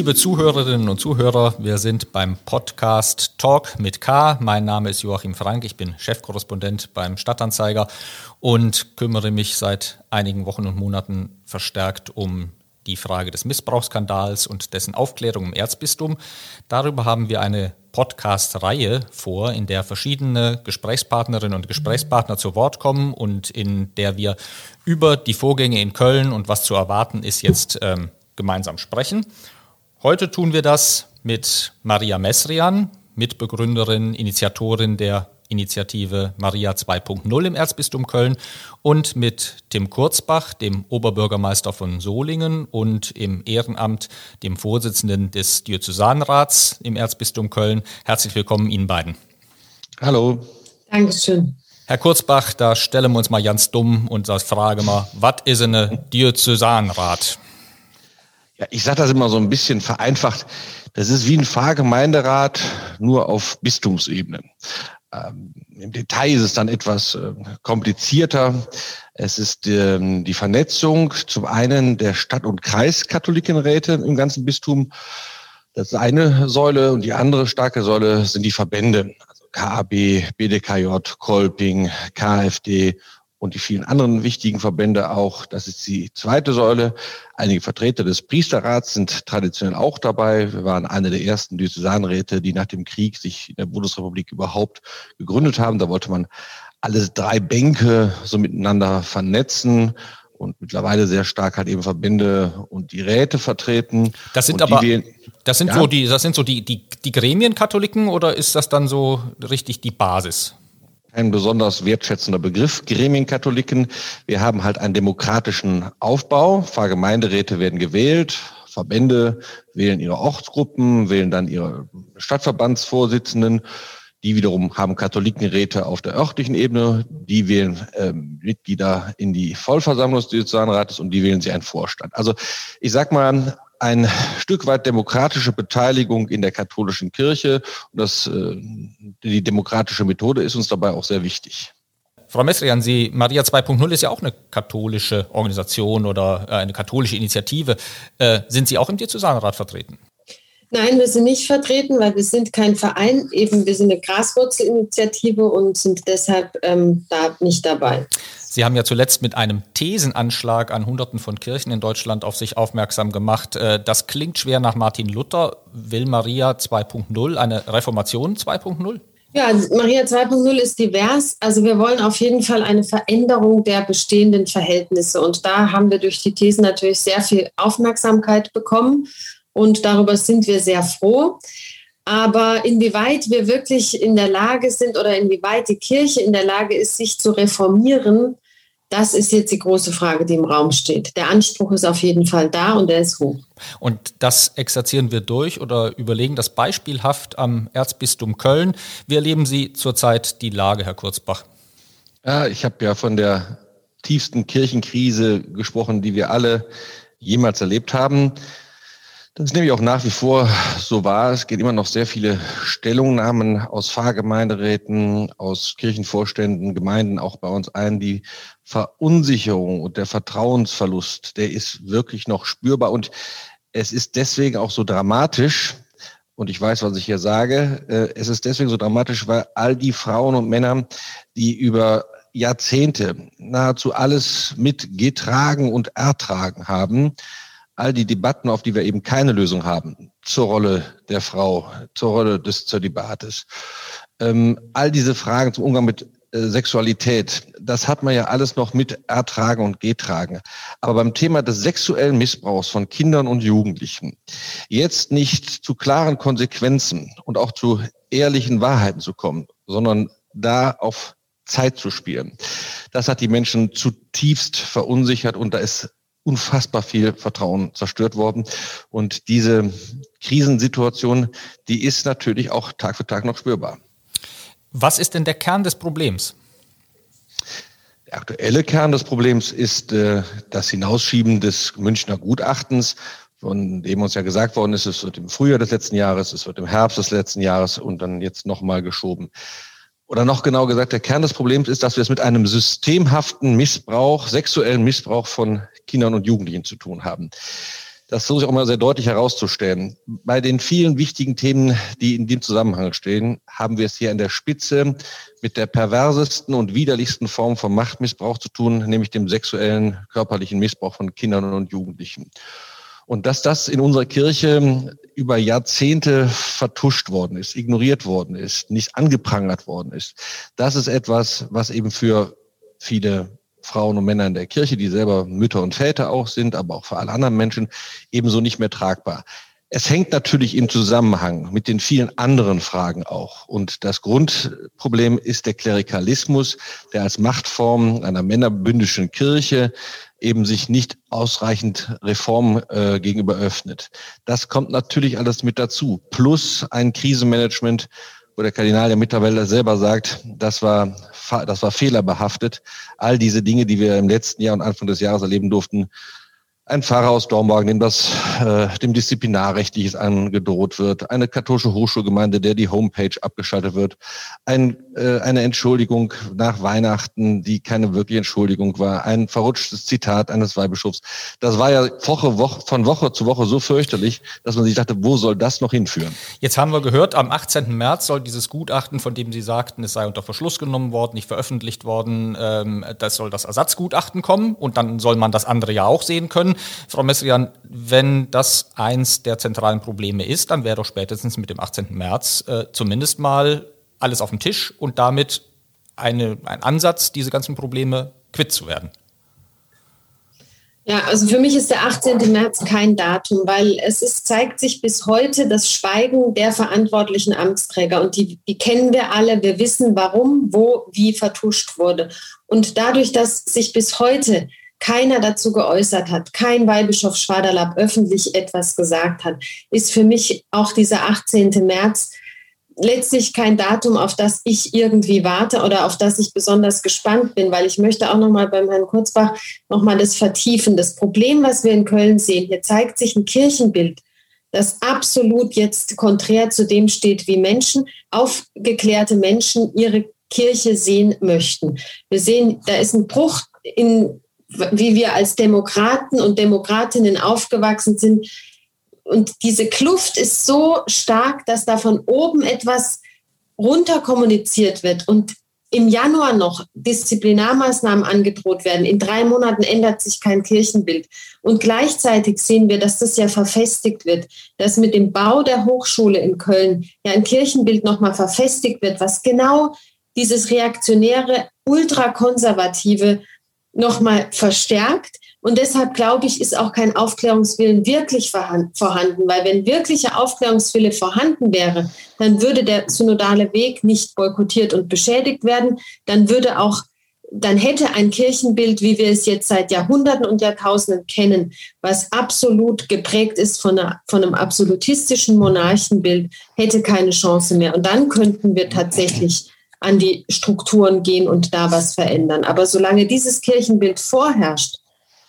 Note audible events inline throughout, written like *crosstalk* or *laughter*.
Liebe Zuhörerinnen und Zuhörer, wir sind beim Podcast Talk mit K. Mein Name ist Joachim Frank, ich bin Chefkorrespondent beim Stadtanzeiger und kümmere mich seit einigen Wochen und Monaten verstärkt um die Frage des Missbrauchsskandals und dessen Aufklärung im Erzbistum. Darüber haben wir eine Podcast-Reihe vor, in der verschiedene Gesprächspartnerinnen und Gesprächspartner zu Wort kommen und in der wir über die Vorgänge in Köln und was zu erwarten ist jetzt ähm, gemeinsam sprechen. Heute tun wir das mit Maria Mesrian, Mitbegründerin, Initiatorin der Initiative Maria 2.0 im Erzbistum Köln und mit Tim Kurzbach, dem Oberbürgermeister von Solingen und im Ehrenamt dem Vorsitzenden des Diözesanrats im Erzbistum Köln. Herzlich willkommen Ihnen beiden. Hallo. Dankeschön. Herr Kurzbach, da stellen wir uns mal ganz dumm und fragen mal, was ist eine Diözesanrat? Ja, ich sage das immer so ein bisschen vereinfacht. Das ist wie ein Pfarrgemeinderat, nur auf Bistumsebene. Ähm, Im Detail ist es dann etwas äh, komplizierter. Es ist ähm, die Vernetzung zum einen der Stadt- und Kreiskatholikenräte im ganzen Bistum. Das ist eine Säule und die andere starke Säule sind die Verbände. Also KAB, BDKJ, Kolping, KfD und die vielen anderen wichtigen Verbände auch. Das ist die zweite Säule. Einige Vertreter des Priesterrats sind traditionell auch dabei. Wir waren eine der ersten Diözesanräte, die nach dem Krieg sich in der Bundesrepublik überhaupt gegründet haben. Da wollte man alle drei Bänke so miteinander vernetzen und mittlerweile sehr stark halt eben Verbände und die Räte vertreten. Das sind aber, wir, das sind ja? so die, das sind so die, die, die Gremienkatholiken oder ist das dann so richtig die Basis? Ein besonders wertschätzender Begriff, Gremienkatholiken. Wir haben halt einen demokratischen Aufbau. Pfarrgemeinderäte werden gewählt. Verbände wählen ihre Ortsgruppen, wählen dann ihre Stadtverbandsvorsitzenden. Die wiederum haben Katholikenräte auf der örtlichen Ebene. Die wählen äh, Mitglieder in die Vollversammlung des Diözesanrates und die wählen sie einen Vorstand. Also ich sag mal, ein Stück weit demokratische Beteiligung in der katholischen Kirche. Und das, äh, die demokratische Methode ist uns dabei auch sehr wichtig. Frau Messrian, Sie, Maria 2.0 ist ja auch eine katholische Organisation oder äh, eine katholische Initiative. Äh, sind Sie auch im Diözesanrat vertreten? Nein, wir sind nicht vertreten, weil wir sind kein Verein. Eben, wir sind eine Graswurzelinitiative und sind deshalb ähm, da nicht dabei. Sie haben ja zuletzt mit einem Thesenanschlag an Hunderten von Kirchen in Deutschland auf sich aufmerksam gemacht. Äh, das klingt schwer nach Martin Luther. Will Maria 2.0 eine Reformation 2.0? Ja, Maria 2.0 ist divers. Also wir wollen auf jeden Fall eine Veränderung der bestehenden Verhältnisse. Und da haben wir durch die Thesen natürlich sehr viel Aufmerksamkeit bekommen. Und darüber sind wir sehr froh. Aber inwieweit wir wirklich in der Lage sind oder inwieweit die Kirche in der Lage ist, sich zu reformieren, das ist jetzt die große Frage, die im Raum steht. Der Anspruch ist auf jeden Fall da und er ist hoch. Und das exerzieren wir durch oder überlegen das beispielhaft am Erzbistum Köln. Wie erleben Sie zurzeit die Lage, Herr Kurzbach? Ja, ich habe ja von der tiefsten Kirchenkrise gesprochen, die wir alle jemals erlebt haben. Das ist nämlich auch nach wie vor so wahr. Es geht immer noch sehr viele Stellungnahmen aus Pfarrgemeinderäten, aus Kirchenvorständen, Gemeinden auch bei uns ein. Die Verunsicherung und der Vertrauensverlust, der ist wirklich noch spürbar. Und es ist deswegen auch so dramatisch, und ich weiß, was ich hier sage, äh, es ist deswegen so dramatisch, weil all die Frauen und Männer, die über Jahrzehnte nahezu alles mitgetragen und ertragen haben, all die Debatten, auf die wir eben keine Lösung haben, zur Rolle der Frau, zur Rolle des Zölibates, ähm, all diese Fragen zum Umgang mit äh, Sexualität, das hat man ja alles noch mit ertragen und getragen. Aber beim Thema des sexuellen Missbrauchs von Kindern und Jugendlichen jetzt nicht zu klaren Konsequenzen und auch zu ehrlichen Wahrheiten zu kommen, sondern da auf Zeit zu spielen. Das hat die Menschen zutiefst verunsichert und da ist unfassbar viel Vertrauen zerstört worden. Und diese Krisensituation, die ist natürlich auch Tag für Tag noch spürbar. Was ist denn der Kern des Problems? Der aktuelle Kern des Problems ist äh, das Hinausschieben des Münchner Gutachtens, von dem uns ja gesagt worden ist, es wird im Frühjahr des letzten Jahres, es wird im Herbst des letzten Jahres und dann jetzt nochmal geschoben oder noch genau gesagt, der Kern des Problems ist, dass wir es mit einem systemhaften Missbrauch, sexuellen Missbrauch von Kindern und Jugendlichen zu tun haben. Das versuche ich auch mal sehr deutlich herauszustellen. Bei den vielen wichtigen Themen, die in dem Zusammenhang stehen, haben wir es hier an der Spitze mit der perversesten und widerlichsten Form von Machtmissbrauch zu tun, nämlich dem sexuellen, körperlichen Missbrauch von Kindern und Jugendlichen. Und dass das in unserer Kirche über Jahrzehnte vertuscht worden ist, ignoriert worden ist, nicht angeprangert worden ist, das ist etwas, was eben für viele Frauen und Männer in der Kirche, die selber Mütter und Väter auch sind, aber auch für alle anderen Menschen ebenso nicht mehr tragbar. Es hängt natürlich im Zusammenhang mit den vielen anderen Fragen auch. Und das Grundproblem ist der Klerikalismus, der als Machtform einer männerbündischen Kirche eben sich nicht ausreichend Reform äh, gegenüber öffnet. Das kommt natürlich alles mit dazu. Plus ein Krisenmanagement, wo der Kardinal ja mittlerweile selber sagt, das war, das war fehlerbehaftet. All diese Dinge, die wir im letzten Jahr und Anfang des Jahres erleben durften, ein Pfarrer aus Dornborg, dem das äh, dem Disziplinarrechtliches angedroht wird, eine katholische Hochschulgemeinde, der die Homepage abgeschaltet wird, ein, äh, eine Entschuldigung nach Weihnachten, die keine wirkliche Entschuldigung war, ein verrutschtes Zitat eines Weihbischofs. Das war ja Woche, Woche, von Woche zu Woche so fürchterlich, dass man sich dachte, wo soll das noch hinführen? Jetzt haben wir gehört, am 18. März soll dieses Gutachten, von dem Sie sagten, es sei unter Verschluss genommen worden, nicht veröffentlicht worden, ähm, das soll das Ersatzgutachten kommen und dann soll man das andere ja auch sehen können. Frau Messrian, wenn das eins der zentralen Probleme ist, dann wäre doch spätestens mit dem 18. März äh, zumindest mal alles auf dem Tisch und damit eine, ein Ansatz, diese ganzen Probleme quitt zu werden. Ja, also für mich ist der 18. März kein Datum, weil es ist, zeigt sich bis heute das Schweigen der verantwortlichen Amtsträger. Und die, die kennen wir alle. Wir wissen, warum, wo, wie vertuscht wurde. Und dadurch, dass sich bis heute keiner dazu geäußert hat, kein Weihbischof Schwaderlapp öffentlich etwas gesagt hat, ist für mich auch dieser 18. März letztlich kein Datum, auf das ich irgendwie warte oder auf das ich besonders gespannt bin, weil ich möchte auch noch mal beim Herrn Kurzbach noch mal das vertiefen. Das Problem, was wir in Köln sehen, hier zeigt sich ein Kirchenbild, das absolut jetzt konträr zu dem steht, wie Menschen, aufgeklärte Menschen ihre Kirche sehen möchten. Wir sehen, da ist ein Bruch in wie wir als Demokraten und Demokratinnen aufgewachsen sind. Und diese Kluft ist so stark, dass da von oben etwas runter kommuniziert wird und im Januar noch Disziplinarmaßnahmen angedroht werden. In drei Monaten ändert sich kein Kirchenbild. Und gleichzeitig sehen wir, dass das ja verfestigt wird, dass mit dem Bau der Hochschule in Köln ja ein Kirchenbild nochmal verfestigt wird, was genau dieses reaktionäre, ultrakonservative nochmal verstärkt. Und deshalb glaube ich, ist auch kein Aufklärungswillen wirklich vorhanden, weil wenn wirklicher Aufklärungswille vorhanden wäre, dann würde der synodale Weg nicht boykottiert und beschädigt werden. Dann würde auch, dann hätte ein Kirchenbild, wie wir es jetzt seit Jahrhunderten und Jahrtausenden kennen, was absolut geprägt ist von, einer, von einem absolutistischen Monarchenbild, hätte keine Chance mehr. Und dann könnten wir tatsächlich an die Strukturen gehen und da was verändern. Aber solange dieses Kirchenbild vorherrscht,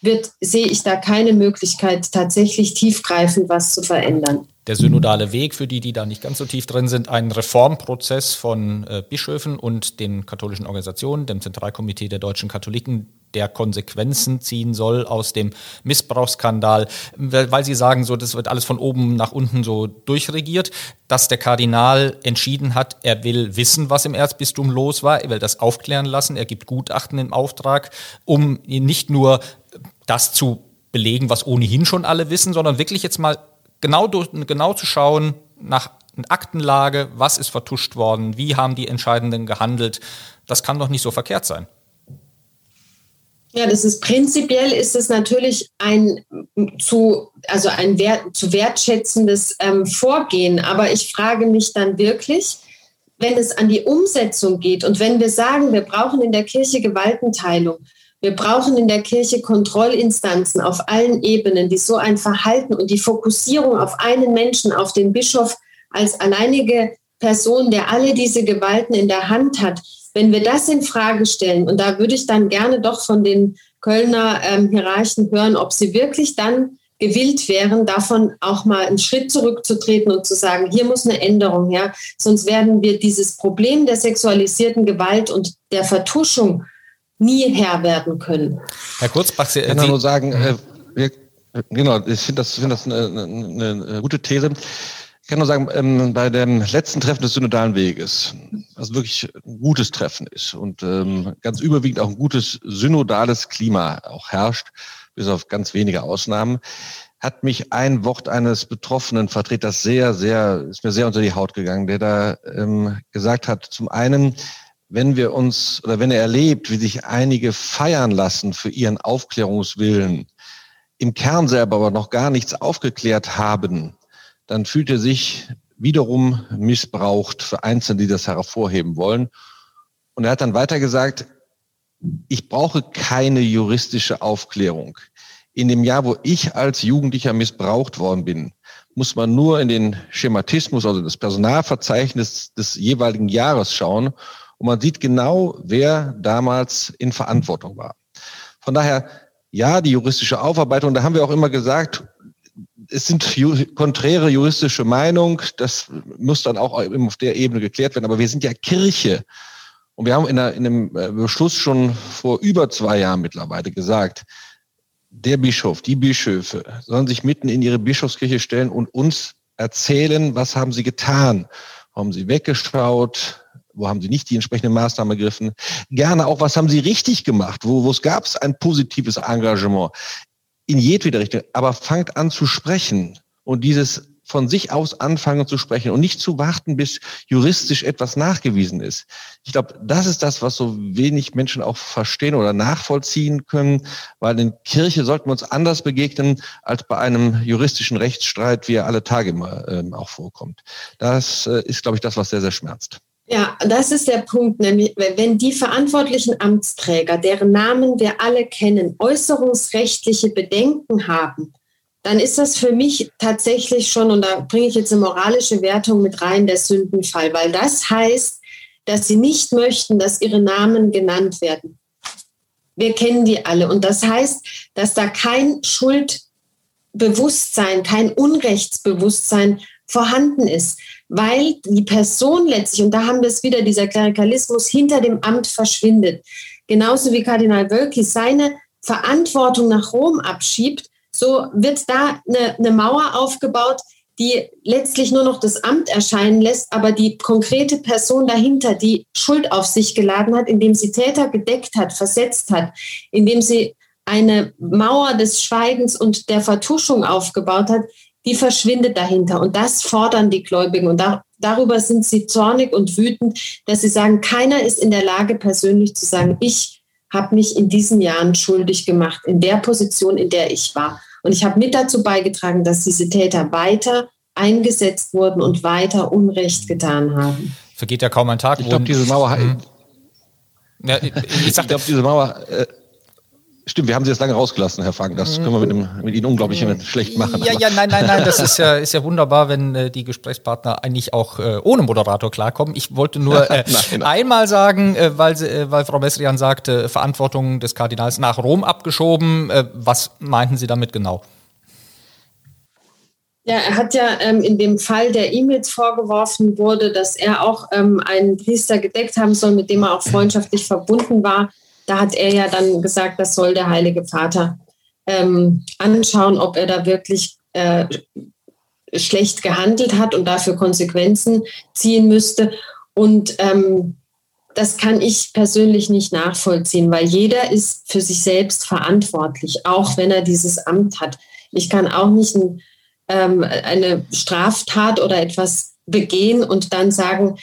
wird, sehe ich da keine Möglichkeit, tatsächlich tiefgreifend was zu verändern. Der synodale Weg, für die, die da nicht ganz so tief drin sind, ein Reformprozess von äh, Bischöfen und den katholischen Organisationen, dem Zentralkomitee der deutschen Katholiken, der Konsequenzen ziehen soll aus dem Missbrauchsskandal, weil sie sagen, so, das wird alles von oben nach unten so durchregiert, dass der Kardinal entschieden hat, er will wissen, was im Erzbistum los war, er will das aufklären lassen, er gibt Gutachten im Auftrag, um nicht nur das zu belegen, was ohnehin schon alle wissen, sondern wirklich jetzt mal genau, durch, genau zu schauen nach Aktenlage, was ist vertuscht worden, wie haben die Entscheidenden gehandelt. Das kann doch nicht so verkehrt sein. Ja, das ist prinzipiell ist es natürlich ein zu, also ein wert, zu wertschätzendes ähm, Vorgehen. Aber ich frage mich dann wirklich, wenn es an die Umsetzung geht und wenn wir sagen, wir brauchen in der Kirche Gewaltenteilung, wir brauchen in der Kirche Kontrollinstanzen auf allen Ebenen, die so ein Verhalten und die Fokussierung auf einen Menschen, auf den Bischof als alleinige Person, der alle diese Gewalten in der Hand hat, wenn wir das in Frage stellen, und da würde ich dann gerne doch von den Kölner ähm, Hierarchen hören, ob sie wirklich dann gewillt wären, davon auch mal einen Schritt zurückzutreten und zu sagen, hier muss eine Änderung her, sonst werden wir dieses Problem der sexualisierten Gewalt und der Vertuschung nie Herr werden können. Herr Kurzbach, Sie, ich kann nur sagen, äh, wir Genau, ich finde das, find das eine, eine, eine gute These. Ich kann nur sagen, ähm, bei dem letzten Treffen des Synodalen Weges, was wirklich ein gutes Treffen ist und ähm, ganz überwiegend auch ein gutes synodales Klima auch herrscht, bis auf ganz wenige Ausnahmen, hat mich ein Wort eines betroffenen Vertreters sehr, sehr, ist mir sehr unter die Haut gegangen, der da ähm, gesagt hat, zum einen, wenn wir uns oder wenn er erlebt, wie sich einige feiern lassen für ihren Aufklärungswillen, im Kern selber aber noch gar nichts aufgeklärt haben, dann fühlt er sich wiederum missbraucht für Einzelne, die das hervorheben wollen. Und er hat dann weiter gesagt, ich brauche keine juristische Aufklärung. In dem Jahr, wo ich als Jugendlicher missbraucht worden bin, muss man nur in den Schematismus, also das Personalverzeichnis des jeweiligen Jahres schauen und man sieht genau, wer damals in Verantwortung war. Von daher ja, die juristische Aufarbeitung, da haben wir auch immer gesagt, es sind konträre juristische Meinungen, das muss dann auch auf der Ebene geklärt werden, aber wir sind ja Kirche. Und wir haben in, einer, in einem äh, Beschluss schon vor über zwei Jahren mittlerweile gesagt, der Bischof, die Bischöfe sollen sich mitten in ihre Bischofskirche stellen und uns erzählen, was haben sie getan? Haben sie weggeschaut? Wo haben Sie nicht die entsprechende Maßnahme ergriffen? Gerne auch, was haben Sie richtig gemacht? Wo, wo gab es ein positives Engagement? In jedweder Richtung. Aber fangt an zu sprechen und dieses von sich aus anfangen zu sprechen und nicht zu warten, bis juristisch etwas nachgewiesen ist. Ich glaube, das ist das, was so wenig Menschen auch verstehen oder nachvollziehen können, weil in Kirche sollten wir uns anders begegnen als bei einem juristischen Rechtsstreit, wie er alle Tage immer ähm, auch vorkommt. Das äh, ist, glaube ich, das, was sehr, sehr schmerzt. Ja, das ist der Punkt, nämlich wenn die verantwortlichen Amtsträger, deren Namen wir alle kennen, äußerungsrechtliche Bedenken haben, dann ist das für mich tatsächlich schon, und da bringe ich jetzt eine moralische Wertung mit rein, der Sündenfall, weil das heißt, dass sie nicht möchten, dass ihre Namen genannt werden. Wir kennen die alle. Und das heißt, dass da kein Schuldbewusstsein, kein Unrechtsbewusstsein vorhanden ist weil die Person letztlich, und da haben wir es wieder, dieser Klerikalismus hinter dem Amt verschwindet. Genauso wie Kardinal Wölki seine Verantwortung nach Rom abschiebt, so wird da eine, eine Mauer aufgebaut, die letztlich nur noch das Amt erscheinen lässt, aber die konkrete Person dahinter, die Schuld auf sich geladen hat, indem sie Täter gedeckt hat, versetzt hat, indem sie eine Mauer des Schweigens und der Vertuschung aufgebaut hat, die verschwindet dahinter. Und das fordern die Gläubigen. Und da, darüber sind sie zornig und wütend, dass sie sagen, keiner ist in der Lage, persönlich zu sagen, ich habe mich in diesen Jahren schuldig gemacht, in der Position, in der ich war. Und ich habe mit dazu beigetragen, dass diese Täter weiter eingesetzt wurden und weiter Unrecht getan haben. Vergeht ja kaum ein Tag. Ich glaube, diese Mauer. Hm. Ja, ich, ich, ich glaube, diese Mauer äh, Stimmt, wir haben sie jetzt lange rausgelassen, Herr Frank. Das können wir mit, dem, mit Ihnen unglaublich schlecht machen. Ja, ja, nein, nein, nein. Das ist ja, ist ja wunderbar, wenn äh, die Gesprächspartner eigentlich auch äh, ohne Moderator klarkommen. Ich wollte nur *laughs* äh, nein, einmal sagen, äh, weil, sie, äh, weil Frau Messrian sagte, Verantwortung des Kardinals nach Rom abgeschoben. Äh, was meinten Sie damit genau? Ja, er hat ja ähm, in dem Fall der E-Mails vorgeworfen wurde, dass er auch ähm, einen Priester gedeckt haben soll, mit dem er auch freundschaftlich verbunden war da hat er ja dann gesagt, das soll der Heilige Vater ähm, anschauen, ob er da wirklich äh, schlecht gehandelt hat und dafür Konsequenzen ziehen müsste. Und ähm, das kann ich persönlich nicht nachvollziehen, weil jeder ist für sich selbst verantwortlich, auch wenn er dieses Amt hat. Ich kann auch nicht ein, ähm, eine Straftat oder etwas begehen und dann sagen,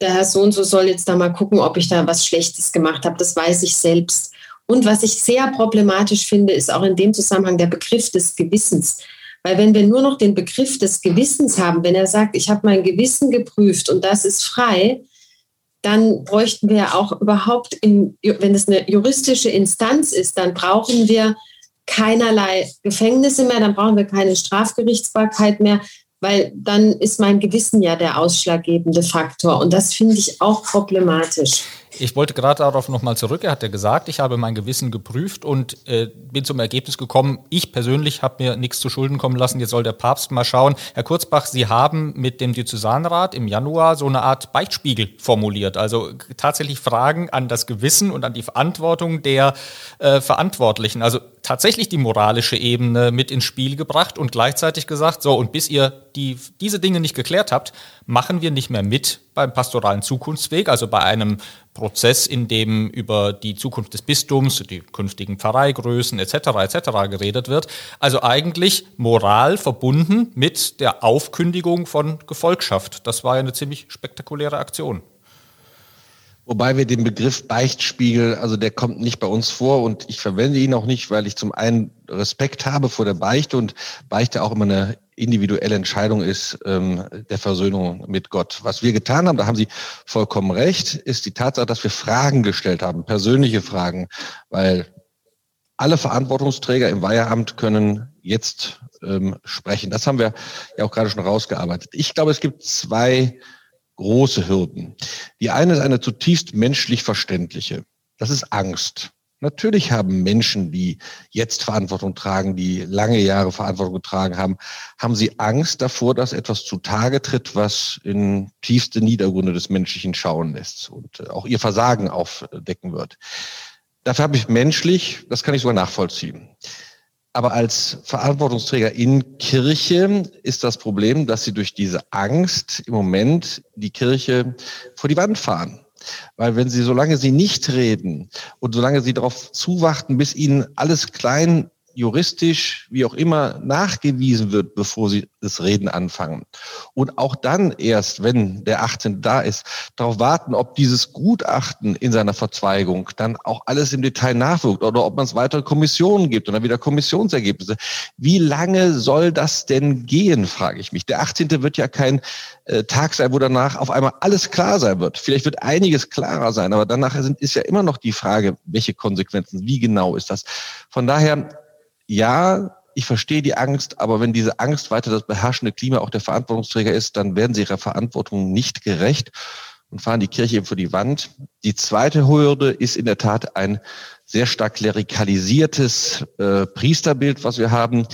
der Herr so und so soll jetzt da mal gucken, ob ich da was Schlechtes gemacht habe. Das weiß ich selbst. Und was ich sehr problematisch finde, ist auch in dem Zusammenhang der Begriff des Gewissens. Weil wenn wir nur noch den Begriff des Gewissens haben, wenn er sagt, ich habe mein Gewissen geprüft und das ist frei, dann bräuchten wir auch überhaupt, in, wenn es eine juristische Instanz ist, dann brauchen wir keinerlei Gefängnisse mehr, dann brauchen wir keine Strafgerichtsbarkeit mehr, weil dann ist mein Gewissen ja der ausschlaggebende Faktor und das finde ich auch problematisch. Ich wollte gerade darauf nochmal zurück. Er hat ja gesagt, ich habe mein Gewissen geprüft und äh, bin zum Ergebnis gekommen, ich persönlich habe mir nichts zu Schulden kommen lassen. Jetzt soll der Papst mal schauen. Herr Kurzbach, Sie haben mit dem Diözesanrat im Januar so eine Art Beichtspiegel formuliert. Also tatsächlich Fragen an das Gewissen und an die Verantwortung der äh, Verantwortlichen. Also tatsächlich die moralische Ebene mit ins Spiel gebracht und gleichzeitig gesagt, so, und bis ihr die, diese Dinge nicht geklärt habt, machen wir nicht mehr mit beim pastoralen Zukunftsweg, also bei einem Prozess, in dem über die Zukunft des Bistums, die künftigen Pfarreigrößen etc. etc. geredet wird. Also eigentlich Moral verbunden mit der Aufkündigung von Gefolgschaft. Das war ja eine ziemlich spektakuläre Aktion. Wobei wir den Begriff Beichtspiegel, also der kommt nicht bei uns vor und ich verwende ihn auch nicht, weil ich zum einen Respekt habe vor der Beichte und Beichte auch immer eine individuelle Entscheidung ist ähm, der Versöhnung mit Gott. Was wir getan haben, da haben Sie vollkommen recht, ist die Tatsache, dass wir Fragen gestellt haben, persönliche Fragen, weil alle Verantwortungsträger im Weiheramt können jetzt ähm, sprechen. Das haben wir ja auch gerade schon rausgearbeitet. Ich glaube, es gibt zwei große Hürden. Die eine ist eine zutiefst menschlich verständliche. Das ist Angst. Natürlich haben Menschen, die jetzt Verantwortung tragen, die lange Jahre Verantwortung getragen haben, haben sie Angst davor, dass etwas zutage tritt, was in tiefste Niedergründe des Menschlichen schauen lässt und auch ihr Versagen aufdecken wird. Dafür habe ich menschlich, das kann ich sogar nachvollziehen. Aber als Verantwortungsträger in Kirche ist das Problem, dass sie durch diese Angst im Moment die Kirche vor die Wand fahren. Weil wenn sie, solange sie nicht reden und solange sie darauf zuwarten, bis ihnen alles klein juristisch, wie auch immer, nachgewiesen wird, bevor sie das Reden anfangen. Und auch dann erst, wenn der 18. da ist, darauf warten, ob dieses Gutachten in seiner Verzweigung dann auch alles im Detail nachwirkt oder ob man es weitere Kommissionen gibt und dann wieder Kommissionsergebnisse. Wie lange soll das denn gehen, frage ich mich. Der 18. wird ja kein äh, Tag sein, wo danach auf einmal alles klar sein wird. Vielleicht wird einiges klarer sein, aber danach sind, ist ja immer noch die Frage, welche Konsequenzen, wie genau ist das. Von daher ja, ich verstehe die Angst, aber wenn diese Angst weiter das beherrschende Klima auch der Verantwortungsträger ist, dann werden sie ihrer Verantwortung nicht gerecht und fahren die Kirche eben vor die Wand. Die zweite Hürde ist in der Tat ein sehr stark klerikalisiertes äh, Priesterbild, was wir haben,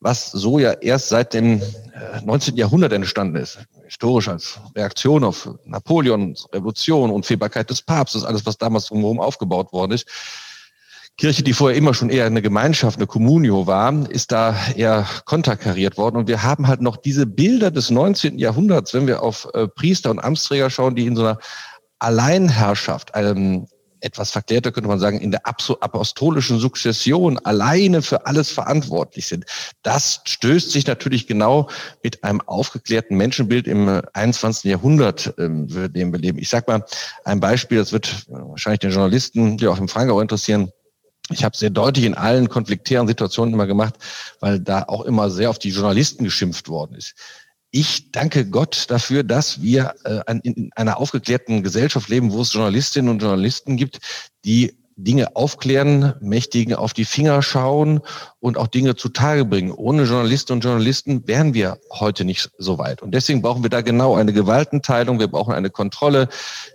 was so ja erst seit dem äh, 19. Jahrhundert entstanden ist. Historisch als Reaktion auf Napoleons Revolution, Unfehlbarkeit des Papstes, alles, was damals drumherum aufgebaut worden ist. Kirche, die vorher immer schon eher eine Gemeinschaft, eine Communio war, ist da eher konterkariert worden. Und wir haben halt noch diese Bilder des 19. Jahrhunderts, wenn wir auf äh, Priester und Amtsträger schauen, die in so einer Alleinherrschaft, einem etwas verklärter könnte man sagen, in der apostolischen Sukzession alleine für alles verantwortlich sind. Das stößt sich natürlich genau mit einem aufgeklärten Menschenbild im 21. Jahrhundert, ähm, dem wir leben. Ich sage mal ein Beispiel, das wird wahrscheinlich den Journalisten, die auch im Frankau interessieren, ich habe sehr deutlich in allen konfliktären Situationen immer gemacht, weil da auch immer sehr auf die Journalisten geschimpft worden ist. Ich danke Gott dafür, dass wir äh, in einer aufgeklärten Gesellschaft leben, wo es Journalistinnen und Journalisten gibt, die Dinge aufklären, Mächtigen auf die Finger schauen und auch Dinge zutage bringen. Ohne Journalisten und Journalisten wären wir heute nicht so weit. Und deswegen brauchen wir da genau eine Gewaltenteilung. Wir brauchen eine Kontrolle.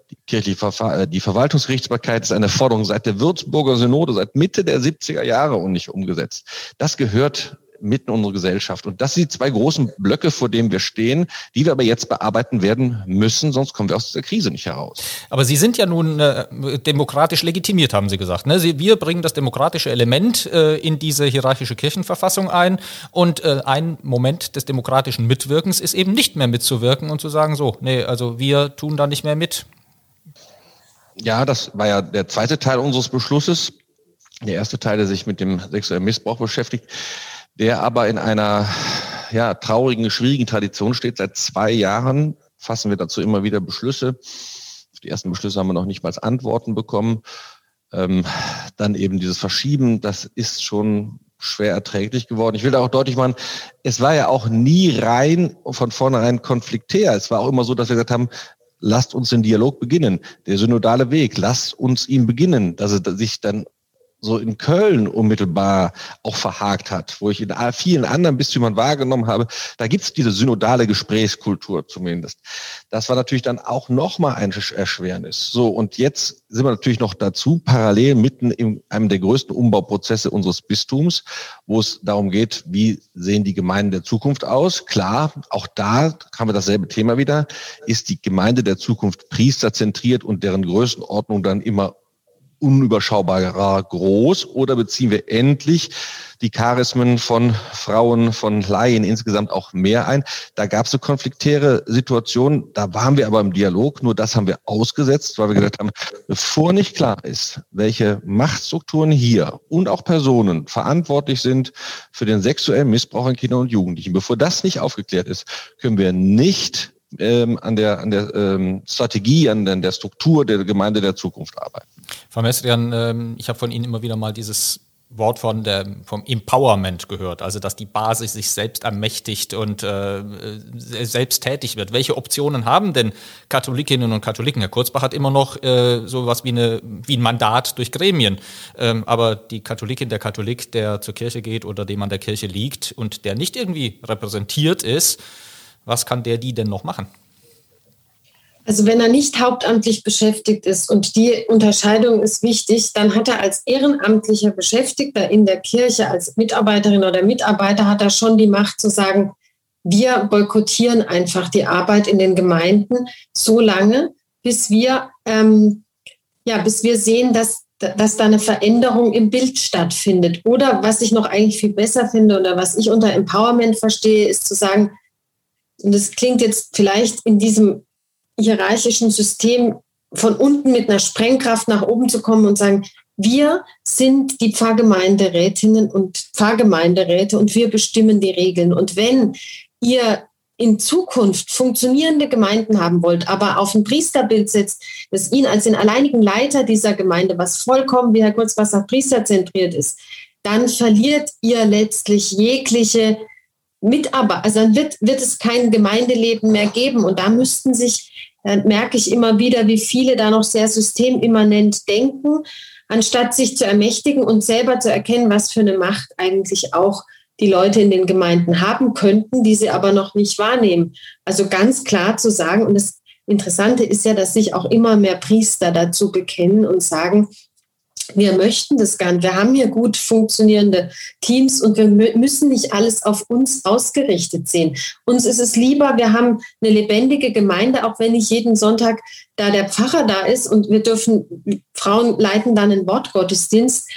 Die kirchliche Ver äh, die Verwaltungsgerichtsbarkeit ist eine Forderung seit der Würzburger Synode, seit Mitte der 70er Jahre und nicht umgesetzt. Das gehört mitten in unsere Gesellschaft. Und das sind die zwei großen Blöcke, vor denen wir stehen, die wir aber jetzt bearbeiten werden müssen, sonst kommen wir aus dieser Krise nicht heraus. Aber Sie sind ja nun äh, demokratisch legitimiert, haben Sie gesagt. Ne? Sie, wir bringen das demokratische Element äh, in diese hierarchische Kirchenverfassung ein und äh, ein Moment des demokratischen Mitwirkens ist eben nicht mehr mitzuwirken und zu sagen, so, nee, also wir tun da nicht mehr mit. Ja, das war ja der zweite Teil unseres Beschlusses. Der erste Teil, der sich mit dem sexuellen Missbrauch beschäftigt der aber in einer ja, traurigen, schwierigen Tradition steht. Seit zwei Jahren fassen wir dazu immer wieder Beschlüsse. Die ersten Beschlüsse haben wir noch nicht mal als Antworten bekommen. Ähm, dann eben dieses Verschieben, das ist schon schwer erträglich geworden. Ich will da auch deutlich machen, es war ja auch nie rein von vornherein konfliktär. Es war auch immer so, dass wir gesagt haben, lasst uns den Dialog beginnen. Der synodale Weg, lasst uns ihn beginnen, dass es sich dann so in Köln unmittelbar auch verhakt hat, wo ich in vielen anderen Bistümern wahrgenommen habe, da gibt es diese synodale Gesprächskultur zumindest. Das war natürlich dann auch nochmal ein Erschwernis. So, und jetzt sind wir natürlich noch dazu parallel mitten in einem der größten Umbauprozesse unseres Bistums, wo es darum geht, wie sehen die Gemeinden der Zukunft aus. Klar, auch da haben wir dasselbe Thema wieder. Ist die Gemeinde der Zukunft priesterzentriert und deren Größenordnung dann immer unüberschaubarer groß oder beziehen wir endlich die Charismen von Frauen, von Laien insgesamt auch mehr ein? Da gab es eine konfliktäre Situation, da waren wir aber im Dialog, nur das haben wir ausgesetzt, weil wir gesagt haben, bevor nicht klar ist, welche Machtstrukturen hier und auch Personen verantwortlich sind für den sexuellen Missbrauch an Kindern und Jugendlichen, bevor das nicht aufgeklärt ist, können wir nicht ähm, an der, an der ähm, Strategie, an der, Struktur der Gemeinde der Zukunft arbeiten. Frau Mestrian, ähm, ich habe von Ihnen immer wieder mal dieses Wort von der, vom Empowerment gehört, also dass die Basis sich selbst ermächtigt und äh, selbst tätig wird. Welche Optionen haben denn Katholikinnen und Katholiken? Herr Kurzbach hat immer noch äh, sowas wie, eine, wie ein Mandat durch Gremien. Ähm, aber die Katholikin, der Katholik, der zur Kirche geht oder dem an der Kirche liegt und der nicht irgendwie repräsentiert ist, was kann der die denn noch machen? Also wenn er nicht hauptamtlich beschäftigt ist und die Unterscheidung ist wichtig, dann hat er als ehrenamtlicher Beschäftigter in der Kirche, als Mitarbeiterin oder Mitarbeiter, hat er schon die Macht zu sagen, wir boykottieren einfach die Arbeit in den Gemeinden so lange, bis wir, ähm, ja, bis wir sehen, dass, dass da eine Veränderung im Bild stattfindet. Oder was ich noch eigentlich viel besser finde oder was ich unter Empowerment verstehe, ist zu sagen, und das klingt jetzt vielleicht in diesem hierarchischen System von unten mit einer Sprengkraft nach oben zu kommen und sagen, wir sind die Pfarrgemeinderätinnen und Pfarrgemeinderäte und wir bestimmen die Regeln. Und wenn ihr in Zukunft funktionierende Gemeinden haben wollt, aber auf ein Priesterbild setzt, das ihn als den alleinigen Leiter dieser Gemeinde, was vollkommen, wie Herr Kurzwasser, priesterzentriert ist, dann verliert ihr letztlich jegliche Mitarbeiter, also dann wird, wird es kein Gemeindeleben mehr geben. Und da müssten sich, merke ich immer wieder, wie viele da noch sehr systemimmanent denken, anstatt sich zu ermächtigen und selber zu erkennen, was für eine Macht eigentlich auch die Leute in den Gemeinden haben könnten, die sie aber noch nicht wahrnehmen. Also ganz klar zu sagen, und das Interessante ist ja, dass sich auch immer mehr Priester dazu bekennen und sagen, wir möchten das gar nicht. Wir haben hier gut funktionierende Teams und wir müssen nicht alles auf uns ausgerichtet sehen. Uns ist es lieber, wir haben eine lebendige Gemeinde, auch wenn nicht jeden Sonntag da der Pfarrer da ist und wir dürfen, Frauen leiten dann einen Wortgottesdienst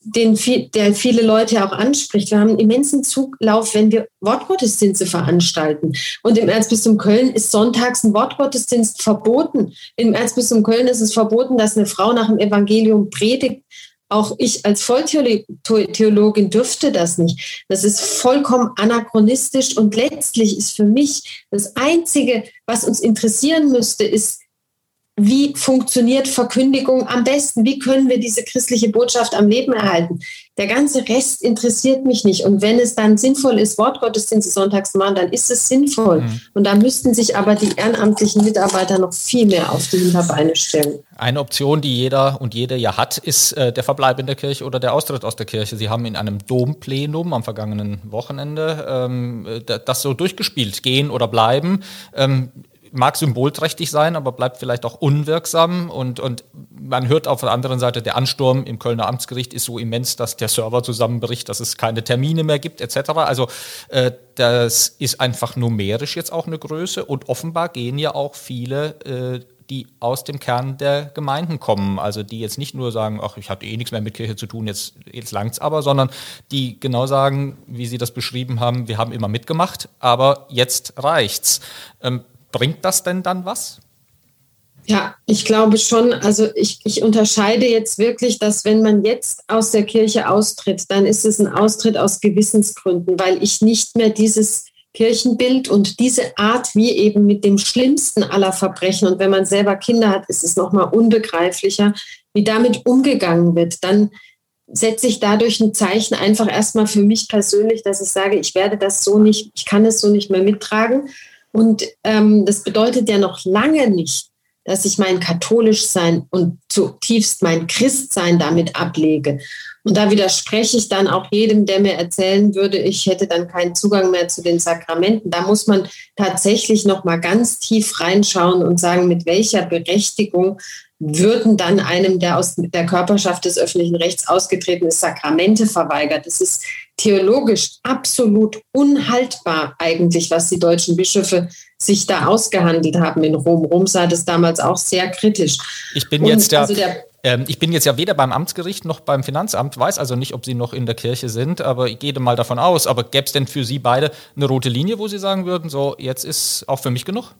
den viel, der viele Leute auch anspricht. Wir haben einen immensen Zuglauf, wenn wir Wortgottesdienste veranstalten. Und im Erzbistum Köln ist sonntags ein Wortgottesdienst verboten. Im Erzbistum Köln ist es verboten, dass eine Frau nach dem Evangelium predigt. Auch ich als Volltheologin dürfte das nicht. Das ist vollkommen anachronistisch und letztlich ist für mich das Einzige, was uns interessieren müsste, ist, wie funktioniert Verkündigung am besten? Wie können wir diese christliche Botschaft am Leben erhalten? Der ganze Rest interessiert mich nicht. Und wenn es dann sinnvoll ist, Wortgottesdienste sonntags zu machen, dann ist es sinnvoll. Mhm. Und da müssten sich aber die ehrenamtlichen Mitarbeiter noch viel mehr auf die Hinterbeine stellen. Eine Option, die jeder und jede ja hat, ist äh, der Verbleib in der Kirche oder der Austritt aus der Kirche. Sie haben in einem Domplenum am vergangenen Wochenende ähm, das so durchgespielt, gehen oder bleiben. Ähm, mag symbolträchtig sein, aber bleibt vielleicht auch unwirksam. Und, und man hört auf der anderen Seite, der Ansturm im Kölner Amtsgericht ist so immens, dass der Server zusammenbricht, dass es keine Termine mehr gibt, etc. Also äh, das ist einfach numerisch jetzt auch eine Größe. Und offenbar gehen ja auch viele äh, die aus dem Kern der Gemeinden kommen. Also die jetzt nicht nur sagen, ach, ich hatte eh nichts mehr mit Kirche zu tun, jetzt, jetzt langt's aber, sondern die genau sagen, wie Sie das beschrieben haben, wir haben immer mitgemacht, aber jetzt reicht's. Ähm, bringt das denn dann was? Ja, ich glaube schon. Also ich, ich unterscheide jetzt wirklich, dass wenn man jetzt aus der Kirche austritt, dann ist es ein Austritt aus Gewissensgründen, weil ich nicht mehr dieses Kirchenbild und diese Art, wie eben mit dem schlimmsten aller Verbrechen, und wenn man selber Kinder hat, ist es nochmal unbegreiflicher, wie damit umgegangen wird. Dann setze ich dadurch ein Zeichen einfach erstmal für mich persönlich, dass ich sage, ich werde das so nicht, ich kann es so nicht mehr mittragen. Und ähm, das bedeutet ja noch lange nicht, dass ich mein Katholischsein und zutiefst mein Christsein damit ablege. Und da widerspreche ich dann auch jedem, der mir erzählen würde, ich hätte dann keinen Zugang mehr zu den Sakramenten. Da muss man tatsächlich noch mal ganz tief reinschauen und sagen, mit welcher Berechtigung würden dann einem, der aus der Körperschaft des öffentlichen Rechts ausgetreten ist, Sakramente verweigert. Das ist theologisch absolut unhaltbar eigentlich, was die deutschen Bischöfe sich da ausgehandelt haben in Rom. Rom sah das damals auch sehr kritisch. Ich bin Und jetzt ja, also der ähm, ich bin jetzt ja weder beim Amtsgericht noch beim Finanzamt, weiß also nicht, ob Sie noch in der Kirche sind, aber ich gehe mal davon aus. Aber gäbe es denn für Sie beide eine rote Linie, wo Sie sagen würden, so jetzt ist auch für mich genug?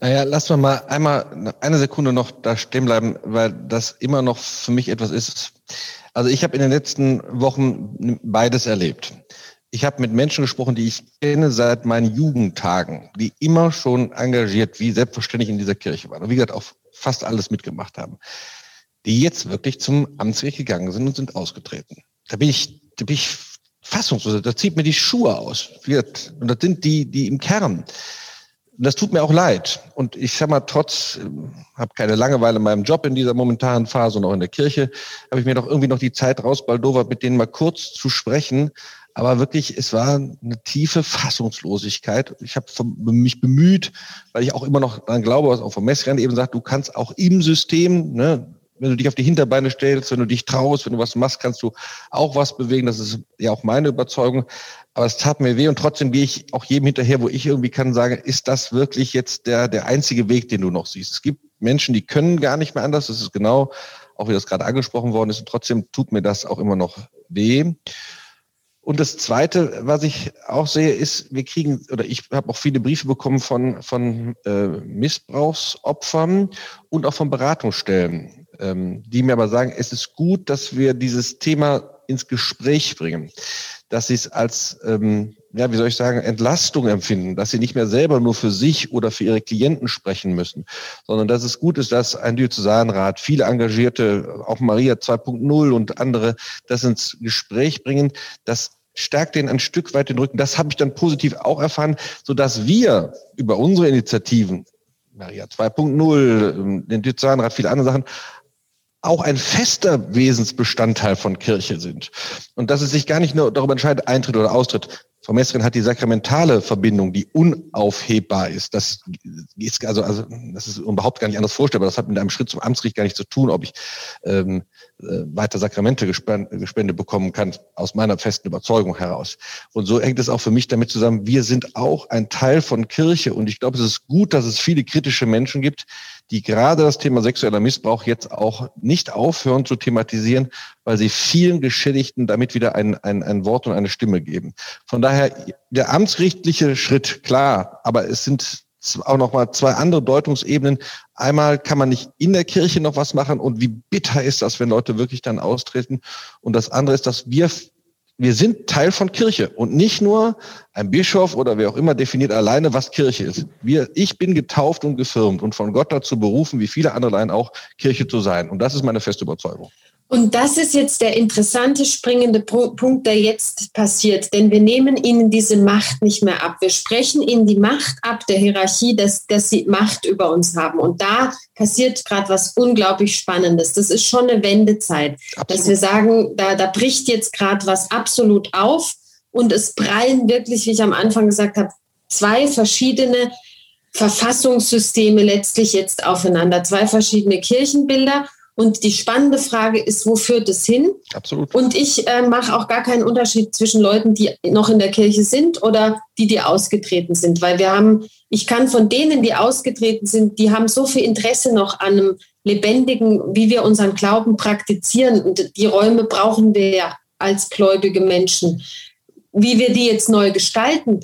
Naja, lass wir mal einmal eine Sekunde noch da stehen bleiben, weil das immer noch für mich etwas ist. Also ich habe in den letzten Wochen beides erlebt. Ich habe mit Menschen gesprochen, die ich kenne seit meinen Jugendtagen, die immer schon engagiert, wie selbstverständlich in dieser Kirche waren und wie gesagt auch fast alles mitgemacht haben die jetzt wirklich zum Amtsgericht gegangen sind und sind ausgetreten. Da bin ich, da bin ich fassungslos. Da zieht mir die Schuhe aus. Und das sind die, die im Kern. Das tut mir auch leid. Und ich sag mal, trotz, äh, habe keine Langeweile in meinem Job in dieser momentanen Phase und auch in der Kirche, habe ich mir doch irgendwie noch die Zeit rausbaldowert, mit denen mal kurz zu sprechen. Aber wirklich, es war eine tiefe Fassungslosigkeit. Ich habe mich bemüht, weil ich auch immer noch daran glaube, was auch vom Messrennen eben sagt, du kannst auch im System, ne, wenn du dich auf die Hinterbeine stellst, wenn du dich traust, wenn du was machst, kannst du auch was bewegen. Das ist ja auch meine Überzeugung. Aber es tat mir weh und trotzdem gehe ich auch jedem hinterher, wo ich irgendwie kann sagen, ist das wirklich jetzt der, der einzige Weg, den du noch siehst? Es gibt Menschen, die können gar nicht mehr anders. Das ist genau, auch wie das gerade angesprochen worden ist. Und trotzdem tut mir das auch immer noch weh. Und das Zweite, was ich auch sehe, ist, wir kriegen, oder ich habe auch viele Briefe bekommen von, von äh, Missbrauchsopfern und auch von Beratungsstellen die mir aber sagen, es ist gut, dass wir dieses Thema ins Gespräch bringen, dass sie es als, ähm, ja, wie soll ich sagen, Entlastung empfinden, dass sie nicht mehr selber nur für sich oder für ihre Klienten sprechen müssen, sondern dass es gut ist, dass ein Diözesanrat, viele Engagierte, auch Maria 2.0 und andere, das ins Gespräch bringen, das stärkt den ein Stück weit den Rücken. Das habe ich dann positiv auch erfahren, so dass wir über unsere Initiativen Maria 2.0, den Diözesanrat, viele andere Sachen, auch ein fester Wesensbestandteil von Kirche sind. Und dass es sich gar nicht nur darüber entscheidet, Eintritt oder Austritt. Frau Messerin hat die sakramentale Verbindung, die unaufhebbar ist. Das ist also, also das ist überhaupt gar nicht anders vorstellbar. Das hat mit einem Schritt zum Amtsgericht gar nichts zu tun, ob ich ähm, äh, weiter Sakramente gespendet bekommen kann, aus meiner festen Überzeugung heraus. Und so hängt es auch für mich damit zusammen, wir sind auch ein Teil von Kirche. Und ich glaube, es ist gut, dass es viele kritische Menschen gibt, die gerade das Thema sexueller Missbrauch jetzt auch nicht aufhören zu thematisieren, weil sie vielen Geschädigten damit wieder ein, ein, ein Wort und eine Stimme geben. Von daher der amtsgerichtliche Schritt, klar, aber es sind auch noch mal zwei andere Deutungsebenen. Einmal kann man nicht in der Kirche noch was machen und wie bitter ist das, wenn Leute wirklich dann austreten. Und das andere ist, dass wir wir sind Teil von Kirche und nicht nur ein Bischof oder wer auch immer definiert alleine, was Kirche ist. Wir, ich bin getauft und gefirmt und von Gott dazu berufen, wie viele andere Laien auch, Kirche zu sein. Und das ist meine feste Überzeugung. Und das ist jetzt der interessante, springende Punkt, der jetzt passiert. Denn wir nehmen ihnen diese Macht nicht mehr ab. Wir sprechen ihnen die Macht ab der Hierarchie, dass, dass sie Macht über uns haben. Und da passiert gerade was unglaublich Spannendes. Das ist schon eine Wendezeit, absolut. dass wir sagen, da, da bricht jetzt gerade was absolut auf. Und es prallen wirklich, wie ich am Anfang gesagt habe, zwei verschiedene Verfassungssysteme letztlich jetzt aufeinander. Zwei verschiedene Kirchenbilder und die spannende Frage ist, wo führt es hin? Absolut. Und ich äh, mache auch gar keinen Unterschied zwischen Leuten, die noch in der Kirche sind oder die, die ausgetreten sind. Weil wir haben, ich kann von denen, die ausgetreten sind, die haben so viel Interesse noch an einem lebendigen, wie wir unseren Glauben praktizieren. Und die Räume brauchen wir ja als gläubige Menschen. Wie wir die jetzt neu gestalten,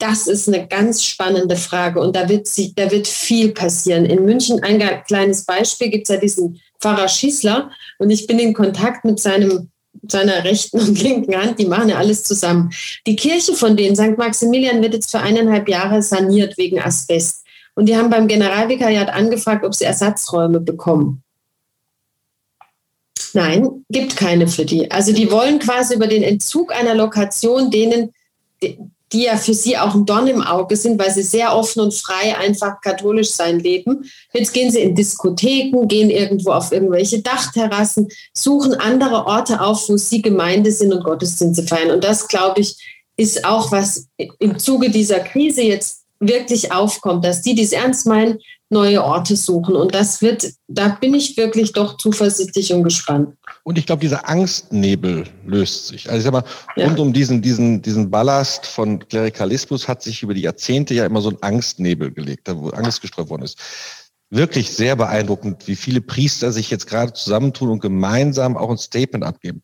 das ist eine ganz spannende Frage und da wird, sie, da wird viel passieren. In München, ein kleines Beispiel, gibt es ja diesen Pfarrer Schießler und ich bin in Kontakt mit seinem seiner rechten und *laughs* linken Hand, die machen ja alles zusammen. Die Kirche von denen, St. Maximilian, wird jetzt für eineinhalb Jahre saniert wegen Asbest. Und die haben beim Generalvikariat angefragt, ob sie Ersatzräume bekommen. Nein, gibt keine für die. Also die wollen quasi über den Entzug einer Lokation denen die ja für sie auch ein Dorn im Auge sind, weil sie sehr offen und frei einfach katholisch sein leben. Jetzt gehen sie in Diskotheken, gehen irgendwo auf irgendwelche Dachterrassen, suchen andere Orte auf, wo sie Gemeinde sind und Gottesdienste feiern. Und das, glaube ich, ist auch was im Zuge dieser Krise jetzt wirklich aufkommt, dass die, die es ernst meinen, neue Orte suchen. Und das wird, da bin ich wirklich doch zuversichtlich und gespannt. Und ich glaube, dieser Angstnebel löst sich. Also ich sag mal, ja. rund um diesen, diesen, diesen Ballast von Klerikalismus hat sich über die Jahrzehnte ja immer so ein Angstnebel gelegt, wo Angst gestreut worden ist. Wirklich sehr beeindruckend, wie viele Priester sich jetzt gerade zusammentun und gemeinsam auch ein Statement abgeben.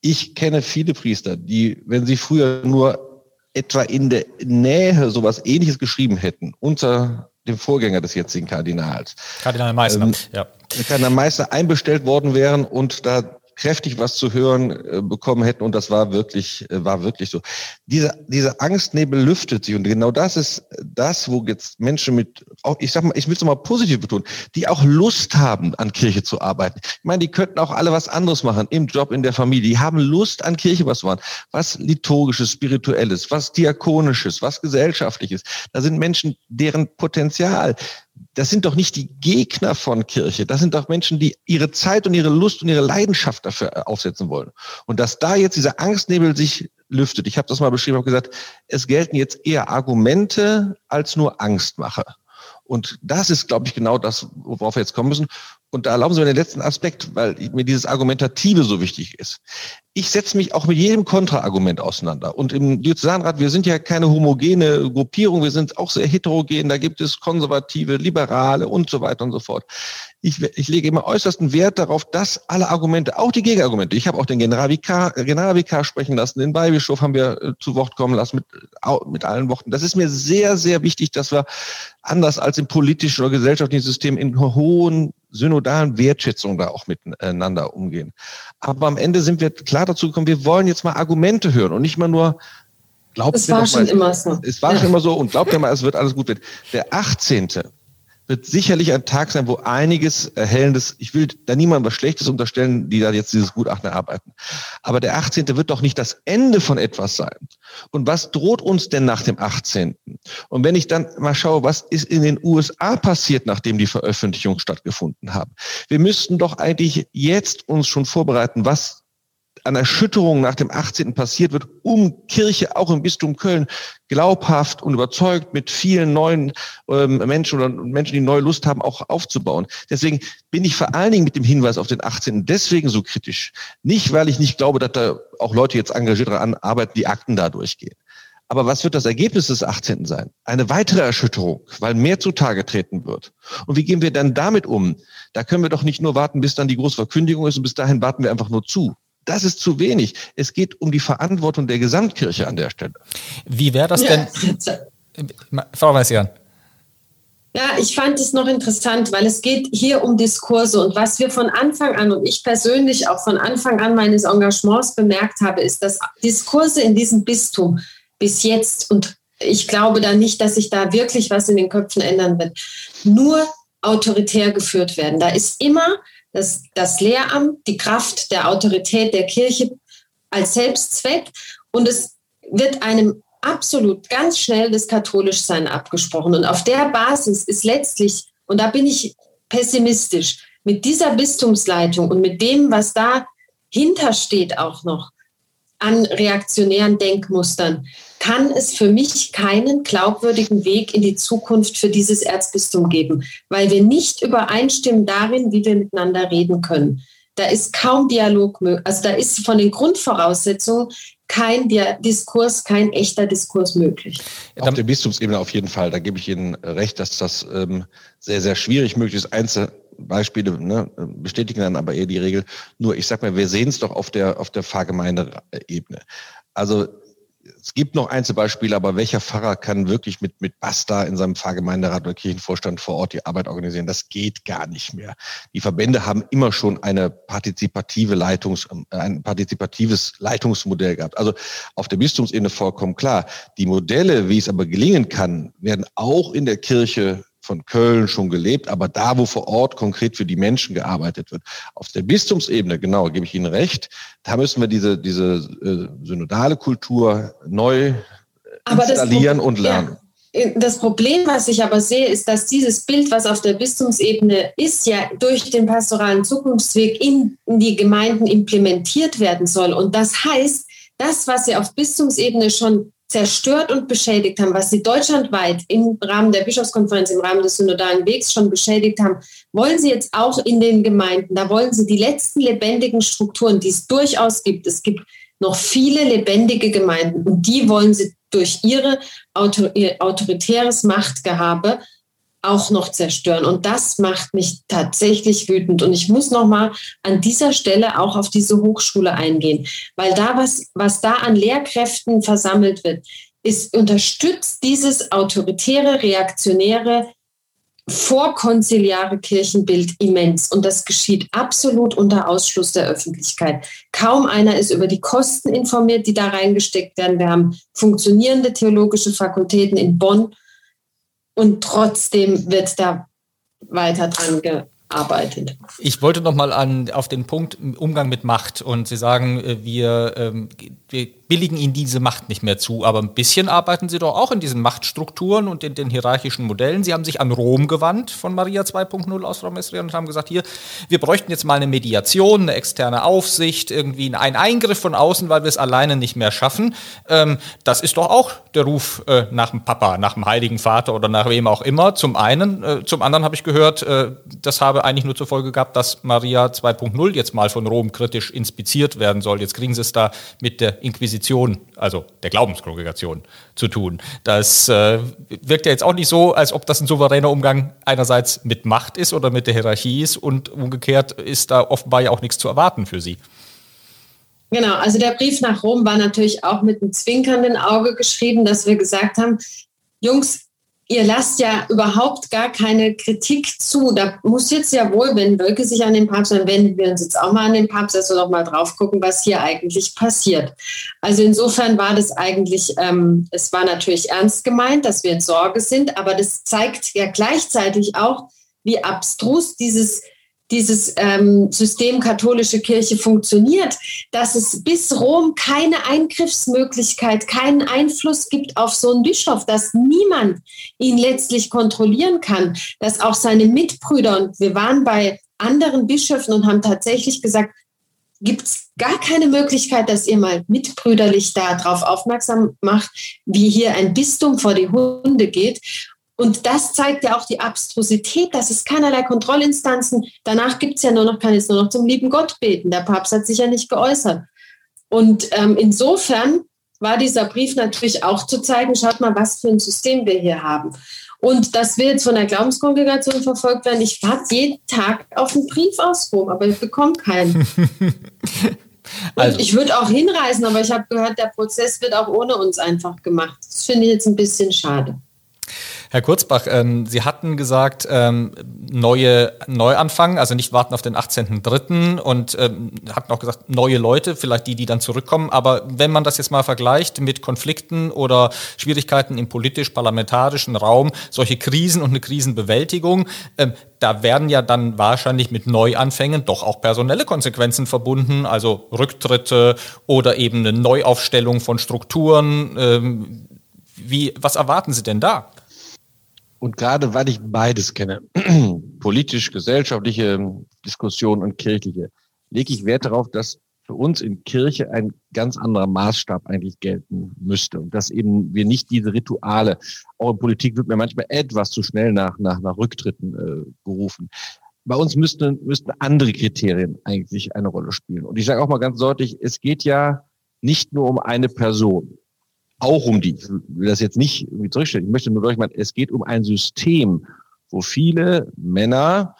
Ich kenne viele Priester, die, wenn sie früher nur etwa in der Nähe sowas ähnliches geschrieben hätten, unter dem Vorgänger des jetzigen Kardinals. Kardinal Meißner, ähm, ja. Kardinal Meißner einbestellt worden wären und da kräftig was zu hören äh, bekommen hätten und das war wirklich äh, war wirklich so. Diese diese Angstnebel lüftet sich und genau das ist das, wo jetzt Menschen mit auch ich sag mal, ich will es mal positiv betonen, die auch Lust haben an Kirche zu arbeiten. Ich meine, die könnten auch alle was anderes machen im Job in der Familie. Die haben Lust an Kirche was zu machen, was liturgisches, spirituelles, was diakonisches, was gesellschaftliches. Da sind Menschen, deren Potenzial das sind doch nicht die Gegner von Kirche. Das sind doch Menschen, die ihre Zeit und ihre Lust und ihre Leidenschaft dafür äh, aufsetzen wollen. Und dass da jetzt dieser Angstnebel sich lüftet. Ich habe das mal beschrieben, habe gesagt, es gelten jetzt eher Argumente als nur Angstmache. Und das ist, glaube ich, genau das, worauf wir jetzt kommen müssen. Und da erlauben Sie mir den letzten Aspekt, weil mir dieses Argumentative so wichtig ist. Ich setze mich auch mit jedem Kontraargument auseinander. Und im Diözesanrat, wir sind ja keine homogene Gruppierung, wir sind auch sehr heterogen. Da gibt es Konservative, Liberale und so weiter und so fort ich, ich lege immer äußersten Wert darauf, dass alle Argumente, auch die Gegenargumente, ich habe auch den Generalvikar, sprechen lassen, den Weihbischof haben wir äh, zu Wort kommen lassen mit, mit allen Worten. Das ist mir sehr, sehr wichtig, dass wir anders als im politischen oder gesellschaftlichen System in hohen synodalen Wertschätzung da auch miteinander umgehen. Aber am Ende sind wir klar dazu gekommen, wir wollen jetzt mal Argumente hören und nicht mal nur Glaubt es war schon mal, immer so. Es war ja. schon immer so und glaubt mir mal, es wird alles gut wird. Der 18 wird sicherlich ein Tag sein, wo einiges Erhellendes, ich will da niemandem was Schlechtes unterstellen, die da jetzt dieses Gutachten erarbeiten. Aber der 18. wird doch nicht das Ende von etwas sein. Und was droht uns denn nach dem 18.? Und wenn ich dann mal schaue, was ist in den USA passiert, nachdem die Veröffentlichung stattgefunden haben? Wir müssten doch eigentlich jetzt uns schon vorbereiten, was an Erschütterung nach dem 18. passiert wird, um Kirche auch im Bistum Köln glaubhaft und überzeugt mit vielen neuen ähm, Menschen oder Menschen, die neue Lust haben, auch aufzubauen. Deswegen bin ich vor allen Dingen mit dem Hinweis auf den 18. deswegen so kritisch. Nicht, weil ich nicht glaube, dass da auch Leute jetzt engagiert daran arbeiten, die Akten da durchgehen. Aber was wird das Ergebnis des 18. sein? Eine weitere Erschütterung, weil mehr zutage treten wird. Und wie gehen wir dann damit um? Da können wir doch nicht nur warten, bis dann die große Verkündigung ist und bis dahin warten wir einfach nur zu. Das ist zu wenig. Es geht um die Verantwortung der Gesamtkirche an der Stelle. Wie wäre das denn? Frau Weißjan. Ja, ich fand es noch interessant, weil es geht hier um Diskurse und was wir von Anfang an und ich persönlich auch von Anfang an meines Engagements bemerkt habe, ist, dass Diskurse in diesem Bistum bis jetzt und ich glaube da nicht, dass sich da wirklich was in den Köpfen ändern wird, nur autoritär geführt werden. Da ist immer das, das Lehramt, die Kraft der Autorität der Kirche als Selbstzweck und es wird einem absolut ganz schnell das Katholischsein abgesprochen. Und auf der Basis ist letztlich, und da bin ich pessimistisch, mit dieser Bistumsleitung und mit dem, was da hintersteht auch noch an reaktionären Denkmustern, kann es für mich keinen glaubwürdigen Weg in die Zukunft für dieses Erzbistum geben, weil wir nicht übereinstimmen darin, wie wir miteinander reden können. Da ist kaum Dialog möglich. Also da ist von den Grundvoraussetzungen kein Diskurs, kein echter Diskurs möglich. Auf der Bistumsebene auf jeden Fall. Da gebe ich Ihnen recht, dass das ähm, sehr, sehr schwierig möglich ist. Einzelbeispiele ne, bestätigen dann aber eher die Regel. Nur, ich sag mal, wir sehen es doch auf der, auf der Pfarrgemeindeebene. Also es gibt noch Einzelbeispiele, aber welcher Pfarrer kann wirklich mit, mit Basta in seinem Pfarrgemeinderat oder Kirchenvorstand vor Ort die Arbeit organisieren? Das geht gar nicht mehr. Die Verbände haben immer schon eine partizipative Leitungs, äh, ein partizipatives Leitungsmodell gehabt. Also auf der Bistumsebene vollkommen klar. Die Modelle, wie es aber gelingen kann, werden auch in der Kirche von Köln schon gelebt, aber da, wo vor Ort konkret für die Menschen gearbeitet wird. Auf der Bistumsebene, genau, gebe ich Ihnen recht, da müssen wir diese, diese äh, synodale Kultur neu installieren das, und lernen. Ja, das Problem, was ich aber sehe, ist, dass dieses Bild, was auf der Bistumsebene ist, ja durch den pastoralen Zukunftsweg in, in die Gemeinden implementiert werden soll. Und das heißt, das, was sie auf Bistumsebene schon zerstört und beschädigt haben, was sie deutschlandweit im Rahmen der Bischofskonferenz, im Rahmen des synodalen Wegs schon beschädigt haben, wollen sie jetzt auch in den Gemeinden, da wollen sie die letzten lebendigen Strukturen, die es durchaus gibt, es gibt noch viele lebendige Gemeinden und die wollen sie durch ihre Autor ihr autoritäres Machtgehabe auch noch zerstören. Und das macht mich tatsächlich wütend. Und ich muss noch mal an dieser Stelle auch auf diese Hochschule eingehen, weil da was, was da an Lehrkräften versammelt wird, ist unterstützt dieses autoritäre, reaktionäre, vorkonziliare Kirchenbild immens. Und das geschieht absolut unter Ausschluss der Öffentlichkeit. Kaum einer ist über die Kosten informiert, die da reingesteckt werden. Wir haben funktionierende theologische Fakultäten in Bonn und trotzdem wird da weiter dran gearbeitet. Ich wollte noch mal an, auf den Punkt Umgang mit Macht und Sie sagen, äh, wir, ähm, wir billigen ihnen diese Macht nicht mehr zu. Aber ein bisschen arbeiten sie doch auch in diesen Machtstrukturen und in den hierarchischen Modellen. Sie haben sich an Rom gewandt von Maria 2.0 aus Frau Messrien und haben gesagt, hier, wir bräuchten jetzt mal eine Mediation, eine externe Aufsicht, irgendwie einen Eingriff von außen, weil wir es alleine nicht mehr schaffen. Ähm, das ist doch auch der Ruf äh, nach dem Papa, nach dem Heiligen Vater oder nach wem auch immer. Zum einen. Äh, zum anderen habe ich gehört, äh, das habe eigentlich nur zur Folge gehabt, dass Maria 2.0 jetzt mal von Rom kritisch inspiziert werden soll. Jetzt kriegen sie es da mit der Inquisition Inquisition, also der Glaubenskongregation, zu tun. Das äh, wirkt ja jetzt auch nicht so, als ob das ein souveräner Umgang einerseits mit Macht ist oder mit der Hierarchie ist und umgekehrt ist da offenbar ja auch nichts zu erwarten für Sie. Genau, also der Brief nach Rom war natürlich auch mit einem zwinkernden Auge geschrieben, dass wir gesagt haben, Jungs, ihr lasst ja überhaupt gar keine Kritik zu. Da muss jetzt ja wohl, wenn Wölke sich an den Papst, dann wenden wir uns jetzt auch mal an den Papst, dass wir doch mal drauf gucken, was hier eigentlich passiert. Also insofern war das eigentlich, ähm, es war natürlich ernst gemeint, dass wir in Sorge sind, aber das zeigt ja gleichzeitig auch, wie abstrus dieses dieses ähm, System katholische Kirche funktioniert, dass es bis Rom keine Eingriffsmöglichkeit, keinen Einfluss gibt auf so einen Bischof, dass niemand ihn letztlich kontrollieren kann, dass auch seine Mitbrüder, und wir waren bei anderen Bischöfen und haben tatsächlich gesagt, gibt es gar keine Möglichkeit, dass ihr mal mitbrüderlich darauf aufmerksam macht, wie hier ein Bistum vor die Hunde geht. Und das zeigt ja auch die Abstrusität, dass es keinerlei Kontrollinstanzen, danach gibt es ja nur noch, kann es nur noch zum lieben Gott beten. Der Papst hat sich ja nicht geäußert. Und ähm, insofern war dieser Brief natürlich auch zu zeigen, schaut mal, was für ein System wir hier haben. Und dass wir jetzt von der Glaubenskongregation verfolgt werden, ich warte jeden Tag auf einen Brief aus Rom, aber ich bekomme keinen. *laughs* also. ich würde auch hinreisen, aber ich habe gehört, der Prozess wird auch ohne uns einfach gemacht. Das finde ich jetzt ein bisschen schade. Herr Kurzbach, ähm, Sie hatten gesagt, ähm, neue Neuanfang, also nicht warten auf den 18.03. und ähm, hatten auch gesagt, neue Leute, vielleicht die, die dann zurückkommen. Aber wenn man das jetzt mal vergleicht mit Konflikten oder Schwierigkeiten im politisch-parlamentarischen Raum, solche Krisen und eine Krisenbewältigung, ähm, da werden ja dann wahrscheinlich mit Neuanfängen doch auch personelle Konsequenzen verbunden, also Rücktritte oder eben eine Neuaufstellung von Strukturen. Ähm, wie, was erwarten Sie denn da? Und gerade weil ich beides kenne, *clears throat* politisch, gesellschaftliche Diskussion und kirchliche, lege ich Wert darauf, dass für uns in Kirche ein ganz anderer Maßstab eigentlich gelten müsste und dass eben wir nicht diese Rituale, auch in Politik wird mir manchmal etwas zu schnell nach, nach, nach Rücktritten äh, gerufen. Bei uns müssten, müssten andere Kriterien eigentlich eine Rolle spielen. Und ich sage auch mal ganz deutlich, es geht ja nicht nur um eine Person auch um die, ich will das jetzt nicht irgendwie zurückstellen, ich möchte nur deutlich machen, es geht um ein System, wo viele Männer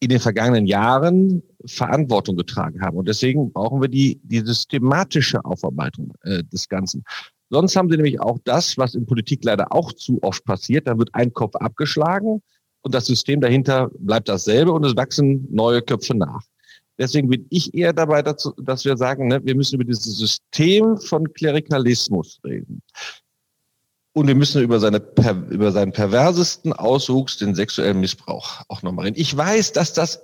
in den vergangenen Jahren Verantwortung getragen haben. Und deswegen brauchen wir die, die systematische Aufarbeitung äh, des Ganzen. Sonst haben sie nämlich auch das, was in Politik leider auch zu oft passiert. Da wird ein Kopf abgeschlagen und das System dahinter bleibt dasselbe und es wachsen neue Köpfe nach. Deswegen bin ich eher dabei, dazu, dass wir sagen, ne, wir müssen über dieses System von Klerikalismus reden. Und wir müssen über, seine, über seinen perversesten Auswuchs, den sexuellen Missbrauch, auch nochmal reden. Ich weiß, dass das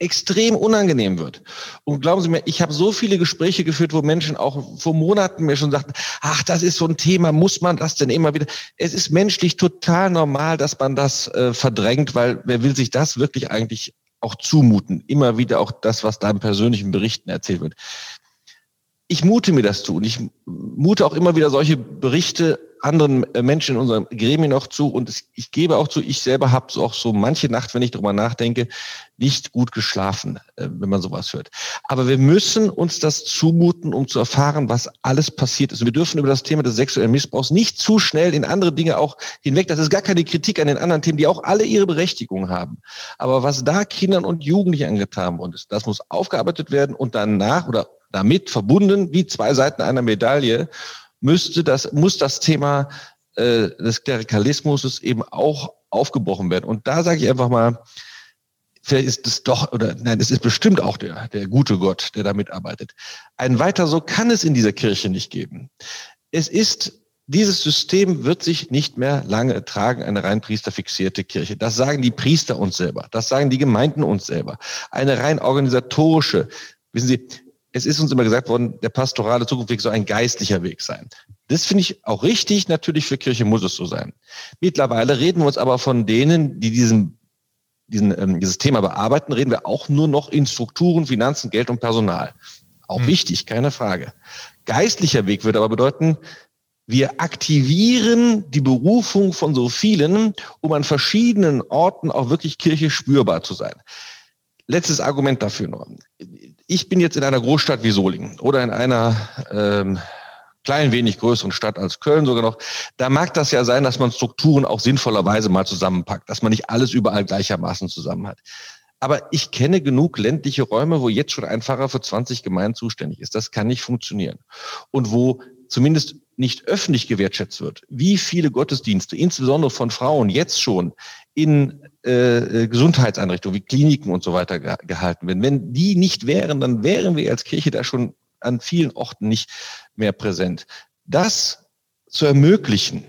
extrem unangenehm wird. Und glauben Sie mir, ich habe so viele Gespräche geführt, wo Menschen auch vor Monaten mir schon sagten, ach, das ist so ein Thema, muss man das denn immer wieder? Es ist menschlich total normal, dass man das äh, verdrängt, weil wer will sich das wirklich eigentlich auch zumuten? Immer wieder auch das, was da im persönlichen Berichten erzählt wird. Ich mute mir das zu und ich mute auch immer wieder solche Berichte anderen äh, Menschen in unserem Gremien auch zu und ich gebe auch zu, ich selber habe so auch so manche Nacht, wenn ich darüber nachdenke, nicht gut geschlafen, äh, wenn man sowas hört. Aber wir müssen uns das zumuten, um zu erfahren, was alles passiert ist. Und wir dürfen über das Thema des sexuellen Missbrauchs nicht zu schnell in andere Dinge auch hinweg. Das ist gar keine Kritik an den anderen Themen, die auch alle ihre Berechtigung haben. Aber was da Kindern und Jugendlichen angetan worden ist, das muss aufgearbeitet werden und danach oder damit verbunden wie zwei Seiten einer Medaille müsste das, muss das Thema äh, des Klerikalismus eben auch aufgebrochen werden. Und da sage ich einfach mal, vielleicht ist es doch, oder nein, es ist bestimmt auch der, der gute Gott, der da mitarbeitet. Ein weiter so kann es in dieser Kirche nicht geben. Es ist dieses System wird sich nicht mehr lange tragen, eine rein priesterfixierte Kirche. Das sagen die Priester uns selber. Das sagen die Gemeinden uns selber. Eine rein organisatorische. Wissen Sie, es ist uns immer gesagt worden, der pastorale Zukunftsweg soll ein geistlicher Weg sein. Das finde ich auch richtig. Natürlich für Kirche muss es so sein. Mittlerweile reden wir uns aber von denen, die diesen, diesen, ähm, dieses Thema bearbeiten, reden wir auch nur noch in Strukturen, Finanzen, Geld und Personal. Auch hm. wichtig, keine Frage. Geistlicher Weg würde aber bedeuten, wir aktivieren die Berufung von so vielen, um an verschiedenen Orten auch wirklich Kirche spürbar zu sein. Letztes Argument dafür noch. Ich bin jetzt in einer Großstadt wie Solingen oder in einer ähm, klein wenig größeren Stadt als Köln sogar noch. Da mag das ja sein, dass man Strukturen auch sinnvollerweise mal zusammenpackt, dass man nicht alles überall gleichermaßen zusammen hat. Aber ich kenne genug ländliche Räume, wo jetzt schon ein Pfarrer für 20 Gemeinden zuständig ist. Das kann nicht funktionieren. Und wo zumindest nicht öffentlich gewertschätzt wird, wie viele Gottesdienste, insbesondere von Frauen, jetzt schon in äh, Gesundheitseinrichtungen wie Kliniken und so weiter ge gehalten werden. Wenn die nicht wären, dann wären wir als Kirche da schon an vielen Orten nicht mehr präsent. Das zu ermöglichen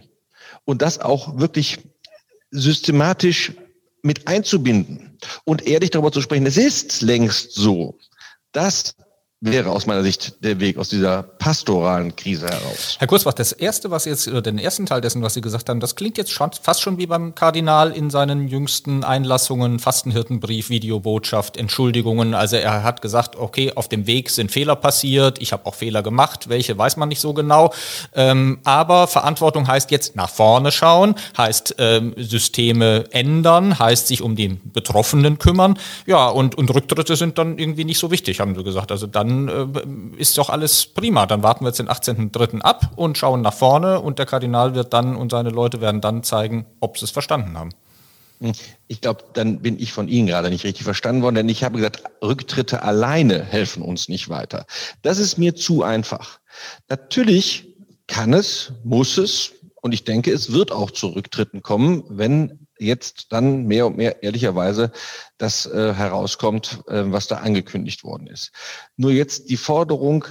und das auch wirklich systematisch mit einzubinden und ehrlich darüber zu sprechen, es ist längst so, dass wäre aus meiner Sicht der Weg aus dieser pastoralen Krise heraus. Herr Kurzbach, das erste, was jetzt, oder den ersten Teil dessen, was Sie gesagt haben, das klingt jetzt schon, fast schon wie beim Kardinal in seinen jüngsten Einlassungen, Fastenhirtenbrief, Videobotschaft, Entschuldigungen. Also er hat gesagt, okay, auf dem Weg sind Fehler passiert, ich habe auch Fehler gemacht, welche weiß man nicht so genau. Ähm, aber Verantwortung heißt jetzt nach vorne schauen, heißt ähm, Systeme ändern, heißt sich um die Betroffenen kümmern. Ja, und, und Rücktritte sind dann irgendwie nicht so wichtig, haben Sie gesagt. Also dann dann äh, ist doch alles prima. Dann warten wir jetzt den 18.03. ab und schauen nach vorne und der Kardinal wird dann und seine Leute werden dann zeigen, ob sie es verstanden haben. Hm. Ich glaube, dann bin ich von Ihnen gerade nicht richtig verstanden worden, denn ich habe gesagt, Rücktritte alleine helfen uns nicht weiter. Das ist mir zu einfach. Natürlich kann es, muss es, und ich denke, es wird auch zu Rücktritten kommen, wenn jetzt dann mehr und mehr ehrlicherweise das äh, herauskommt, äh, was da angekündigt worden ist. Nur jetzt die Forderung,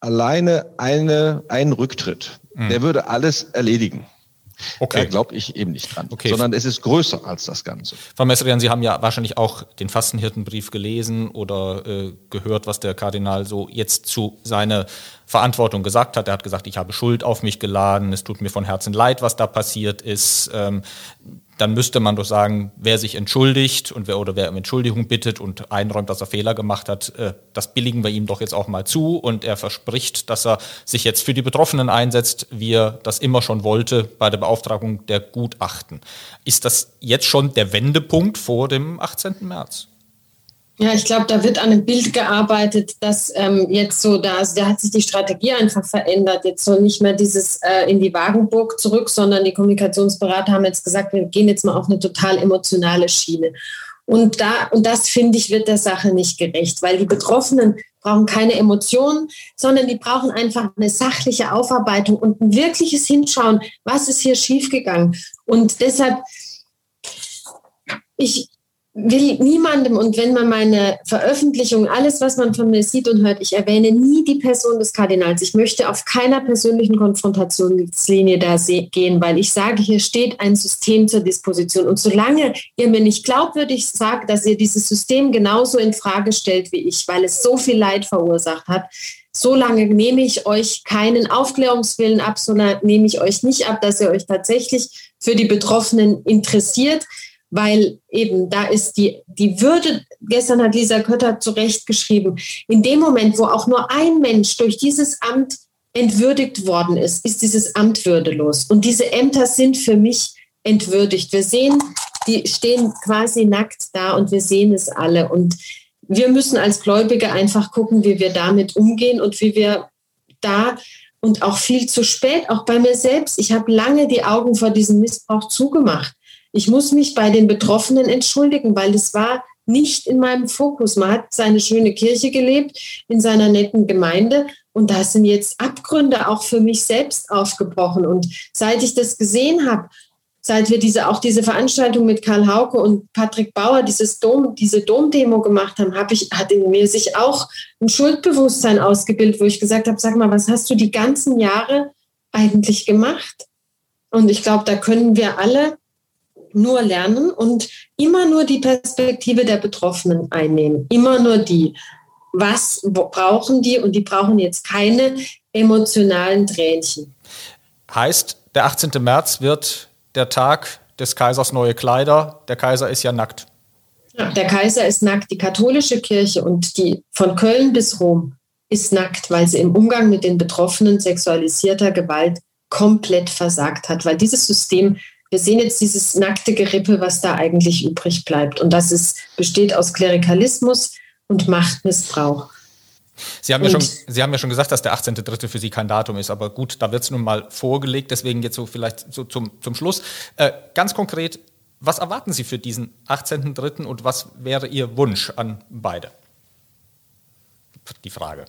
alleine eine, ein Rücktritt, mhm. der würde alles erledigen. Okay. Da glaube ich eben nicht dran. Okay. Sondern es ist größer als das Ganze. Frau Messerian, Sie haben ja wahrscheinlich auch den Fastenhirtenbrief gelesen oder äh, gehört, was der Kardinal so jetzt zu seiner Verantwortung gesagt hat. Er hat gesagt, ich habe Schuld auf mich geladen, es tut mir von Herzen leid, was da passiert ist. Ähm, dann müsste man doch sagen, wer sich entschuldigt und wer oder wer um Entschuldigung bittet und einräumt, dass er Fehler gemacht hat, äh, das billigen wir ihm doch jetzt auch mal zu und er verspricht, dass er sich jetzt für die Betroffenen einsetzt, wie er das immer schon wollte bei der Beauftragung der Gutachten. Ist das jetzt schon der Wendepunkt vor dem 18. März? Ja, ich glaube, da wird an einem Bild gearbeitet, dass ähm, jetzt so, da, also da hat sich die Strategie einfach verändert. Jetzt so nicht mehr dieses äh, in die Wagenburg zurück, sondern die Kommunikationsberater haben jetzt gesagt, wir gehen jetzt mal auf eine total emotionale Schiene. Und, da, und das, finde ich, wird der Sache nicht gerecht, weil die Betroffenen brauchen keine Emotionen, sondern die brauchen einfach eine sachliche Aufarbeitung und ein wirkliches Hinschauen, was ist hier schiefgegangen. Und deshalb, ich, will niemandem und wenn man meine Veröffentlichung, alles, was man von mir sieht und hört, ich erwähne nie die Person des Kardinals. Ich möchte auf keiner persönlichen Konfrontationslinie da gehen, weil ich sage, hier steht ein System zur Disposition. Und solange ihr mir nicht glaubwürdig sagt, dass ihr dieses System genauso in Frage stellt wie ich, weil es so viel Leid verursacht hat, solange nehme ich euch keinen Aufklärungswillen ab, solange nehme ich euch nicht ab, dass ihr euch tatsächlich für die Betroffenen interessiert weil eben da ist die, die Würde, gestern hat Lisa Kötter zu Recht geschrieben, in dem Moment, wo auch nur ein Mensch durch dieses Amt entwürdigt worden ist, ist dieses Amt würdelos. Und diese Ämter sind für mich entwürdigt. Wir sehen, die stehen quasi nackt da und wir sehen es alle. Und wir müssen als Gläubige einfach gucken, wie wir damit umgehen und wie wir da und auch viel zu spät, auch bei mir selbst. Ich habe lange die Augen vor diesem Missbrauch zugemacht. Ich muss mich bei den Betroffenen entschuldigen, weil es war nicht in meinem Fokus. Man hat seine schöne Kirche gelebt in seiner netten Gemeinde und da sind jetzt Abgründe auch für mich selbst aufgebrochen. Und seit ich das gesehen habe, seit wir diese, auch diese Veranstaltung mit Karl Hauke und Patrick Bauer, dieses Dom, diese Domdemo gemacht haben, habe ich, hat in mir sich auch ein Schuldbewusstsein ausgebildet, wo ich gesagt habe, sag mal, was hast du die ganzen Jahre eigentlich gemacht? Und ich glaube, da können wir alle nur lernen und immer nur die Perspektive der Betroffenen einnehmen. Immer nur die. Was brauchen die? Und die brauchen jetzt keine emotionalen Tränchen. Heißt, der 18. März wird der Tag des Kaisers neue Kleider. Der Kaiser ist ja nackt. Der Kaiser ist nackt. Die katholische Kirche und die von Köln bis Rom ist nackt, weil sie im Umgang mit den Betroffenen sexualisierter Gewalt komplett versagt hat, weil dieses System wir sehen jetzt dieses nackte Gerippe, was da eigentlich übrig bleibt. Und das ist, besteht aus Klerikalismus und Machtmissbrauch. Sie haben, ja schon, Sie haben ja schon gesagt, dass der 18.3. für Sie kein Datum ist, aber gut, da wird es nun mal vorgelegt, deswegen jetzt so vielleicht so zum, zum Schluss. Äh, ganz konkret, was erwarten Sie für diesen 18.3. und was wäre Ihr Wunsch an beide? Die Frage.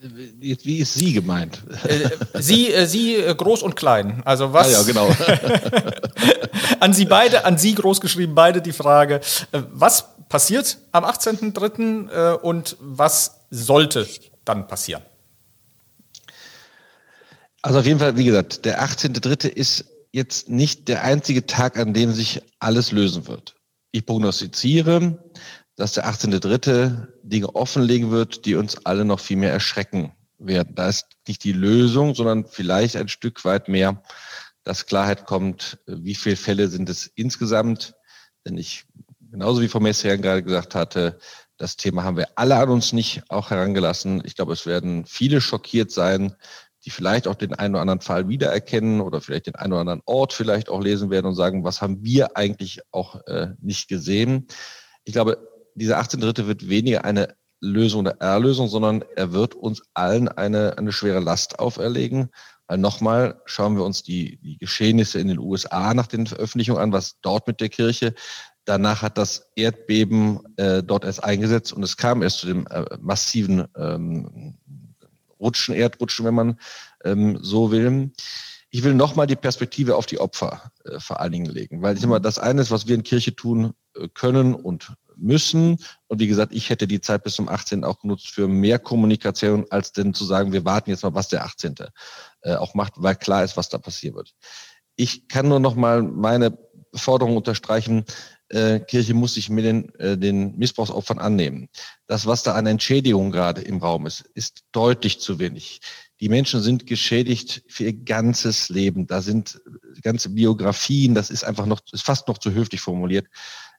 Wie ist sie gemeint? Äh, sie, äh, sie äh, groß und klein. Also was? Ah ja, genau. *laughs* an Sie beide, an Sie groß geschrieben, beide die Frage, was passiert am 18.03. und was sollte dann passieren? Also auf jeden Fall, wie gesagt, der 18.03. ist jetzt nicht der einzige Tag, an dem sich alles lösen wird. Ich prognostiziere, dass der 18.3. Dinge offenlegen wird, die uns alle noch viel mehr erschrecken werden. Da ist nicht die Lösung, sondern vielleicht ein Stück weit mehr, dass Klarheit kommt, wie viele Fälle sind es insgesamt. Denn ich, genauso wie Frau Messian gerade gesagt hatte, das Thema haben wir alle an uns nicht auch herangelassen. Ich glaube, es werden viele schockiert sein, die vielleicht auch den einen oder anderen Fall wiedererkennen oder vielleicht den einen oder anderen Ort vielleicht auch lesen werden und sagen, was haben wir eigentlich auch äh, nicht gesehen. Ich glaube, dieser 18.3. wird weniger eine Lösung oder Erlösung, sondern er wird uns allen eine, eine schwere Last auferlegen. Weil nochmal schauen wir uns die, die Geschehnisse in den USA nach den Veröffentlichungen an, was dort mit der Kirche. Danach hat das Erdbeben äh, dort erst eingesetzt und es kam erst zu dem äh, massiven ähm, Rutschen, Erdrutschen, wenn man ähm, so will. Ich will nochmal die Perspektive auf die Opfer äh, vor allen Dingen legen, weil ich immer das eine ist, was wir in Kirche tun äh, können und müssen. Und wie gesagt, ich hätte die Zeit bis zum 18. auch genutzt für mehr Kommunikation, als denn zu sagen, wir warten jetzt mal, was der 18. Äh, auch macht, weil klar ist, was da passieren wird. Ich kann nur noch mal meine Forderung unterstreichen, äh, Kirche muss sich mit den, äh, den Missbrauchsopfern annehmen. Das, was da an Entschädigung gerade im Raum ist, ist deutlich zu wenig. Die Menschen sind geschädigt für ihr ganzes Leben. Da sind ganze Biografien, das ist einfach noch, ist fast noch zu höflich formuliert.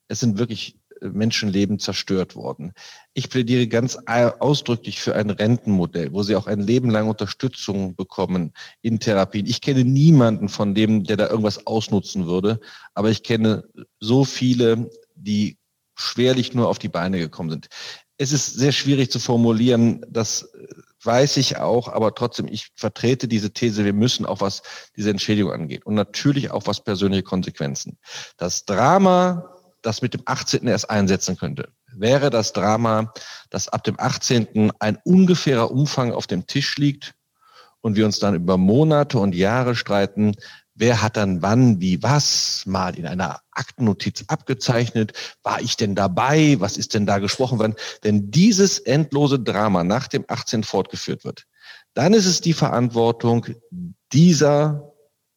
Es sind wirklich Menschenleben zerstört worden. Ich plädiere ganz ausdrücklich für ein Rentenmodell, wo sie auch ein Leben lang Unterstützung bekommen in Therapien. Ich kenne niemanden von dem, der da irgendwas ausnutzen würde, aber ich kenne so viele, die schwerlich nur auf die Beine gekommen sind. Es ist sehr schwierig zu formulieren, das weiß ich auch, aber trotzdem, ich vertrete diese These, wir müssen auch was diese Entschädigung angeht und natürlich auch was persönliche Konsequenzen. Das Drama das mit dem 18. erst einsetzen könnte, wäre das Drama, dass ab dem 18. ein ungefährer Umfang auf dem Tisch liegt und wir uns dann über Monate und Jahre streiten, wer hat dann wann, wie, was mal in einer Aktennotiz abgezeichnet, war ich denn dabei, was ist denn da gesprochen worden? Wenn dieses endlose Drama nach dem 18 fortgeführt wird, dann ist es die Verantwortung dieser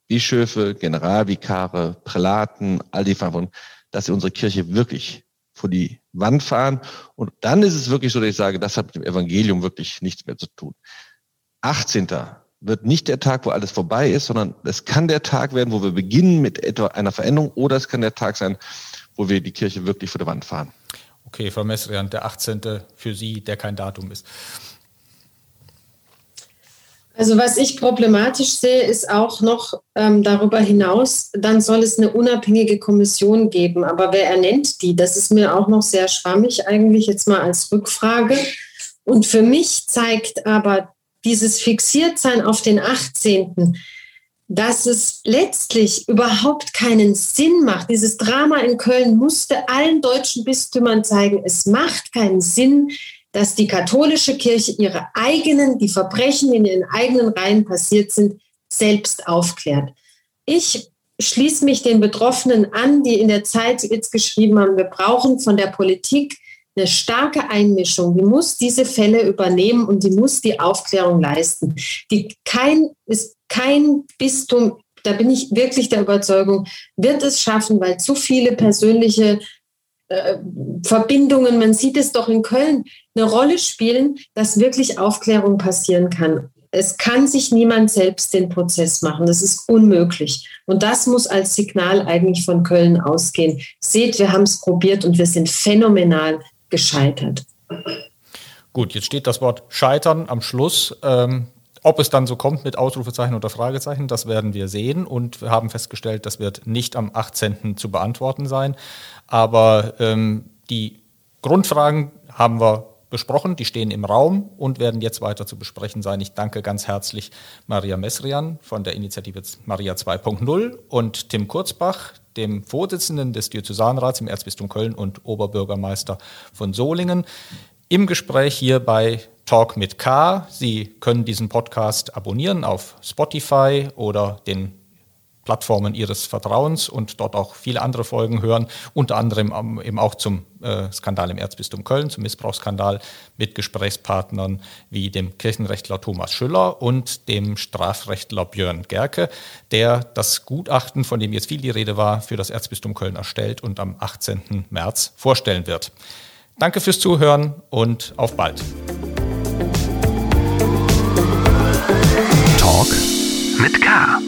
Bischöfe, Generalvikare, Prälaten, all die Verantwortung, dass sie unsere Kirche wirklich vor die Wand fahren. Und dann ist es wirklich so, dass ich sage, das hat mit dem Evangelium wirklich nichts mehr zu tun. 18. wird nicht der Tag, wo alles vorbei ist, sondern es kann der Tag werden, wo wir beginnen mit etwa einer Veränderung oder es kann der Tag sein, wo wir die Kirche wirklich vor die Wand fahren. Okay, Frau Messrian, der 18. für Sie, der kein Datum ist. Also was ich problematisch sehe, ist auch noch ähm, darüber hinaus, dann soll es eine unabhängige Kommission geben. Aber wer ernennt die? Das ist mir auch noch sehr schwammig eigentlich jetzt mal als Rückfrage. Und für mich zeigt aber dieses Fixiertsein auf den 18., dass es letztlich überhaupt keinen Sinn macht. Dieses Drama in Köln musste allen deutschen Bistümern zeigen, es macht keinen Sinn, dass die katholische Kirche ihre eigenen, die Verbrechen in ihren eigenen Reihen passiert sind, selbst aufklärt. Ich schließe mich den Betroffenen an, die in der Zeit jetzt geschrieben haben, wir brauchen von der Politik eine starke Einmischung. Die muss diese Fälle übernehmen und die muss die Aufklärung leisten. Die kein, ist kein Bistum, da bin ich wirklich der Überzeugung, wird es schaffen, weil zu viele persönliche äh, Verbindungen, man sieht es doch in Köln, eine Rolle spielen, dass wirklich Aufklärung passieren kann. Es kann sich niemand selbst den Prozess machen. Das ist unmöglich. Und das muss als Signal eigentlich von Köln ausgehen. Seht, wir haben es probiert und wir sind phänomenal gescheitert. Gut, jetzt steht das Wort Scheitern am Schluss. Ähm, ob es dann so kommt mit Ausrufezeichen oder Fragezeichen, das werden wir sehen und wir haben festgestellt, das wird nicht am 18. zu beantworten sein. Aber ähm, die Grundfragen haben wir besprochen, die stehen im Raum und werden jetzt weiter zu besprechen sein. Ich danke ganz herzlich Maria Messrian von der Initiative Maria 2.0 und Tim Kurzbach, dem Vorsitzenden des Diözesanrats im Erzbistum Köln und Oberbürgermeister von Solingen, im Gespräch hier bei Talk mit K. Sie können diesen Podcast abonnieren auf Spotify oder den Plattformen Ihres Vertrauens und dort auch viele andere Folgen hören, unter anderem eben auch zum äh, Skandal im Erzbistum Köln, zum Missbrauchsskandal mit Gesprächspartnern wie dem Kirchenrechtler Thomas Schüller und dem Strafrechtler Björn Gerke, der das Gutachten, von dem jetzt viel die Rede war, für das Erzbistum Köln erstellt und am 18. März vorstellen wird. Danke fürs Zuhören und auf bald. Talk mit K.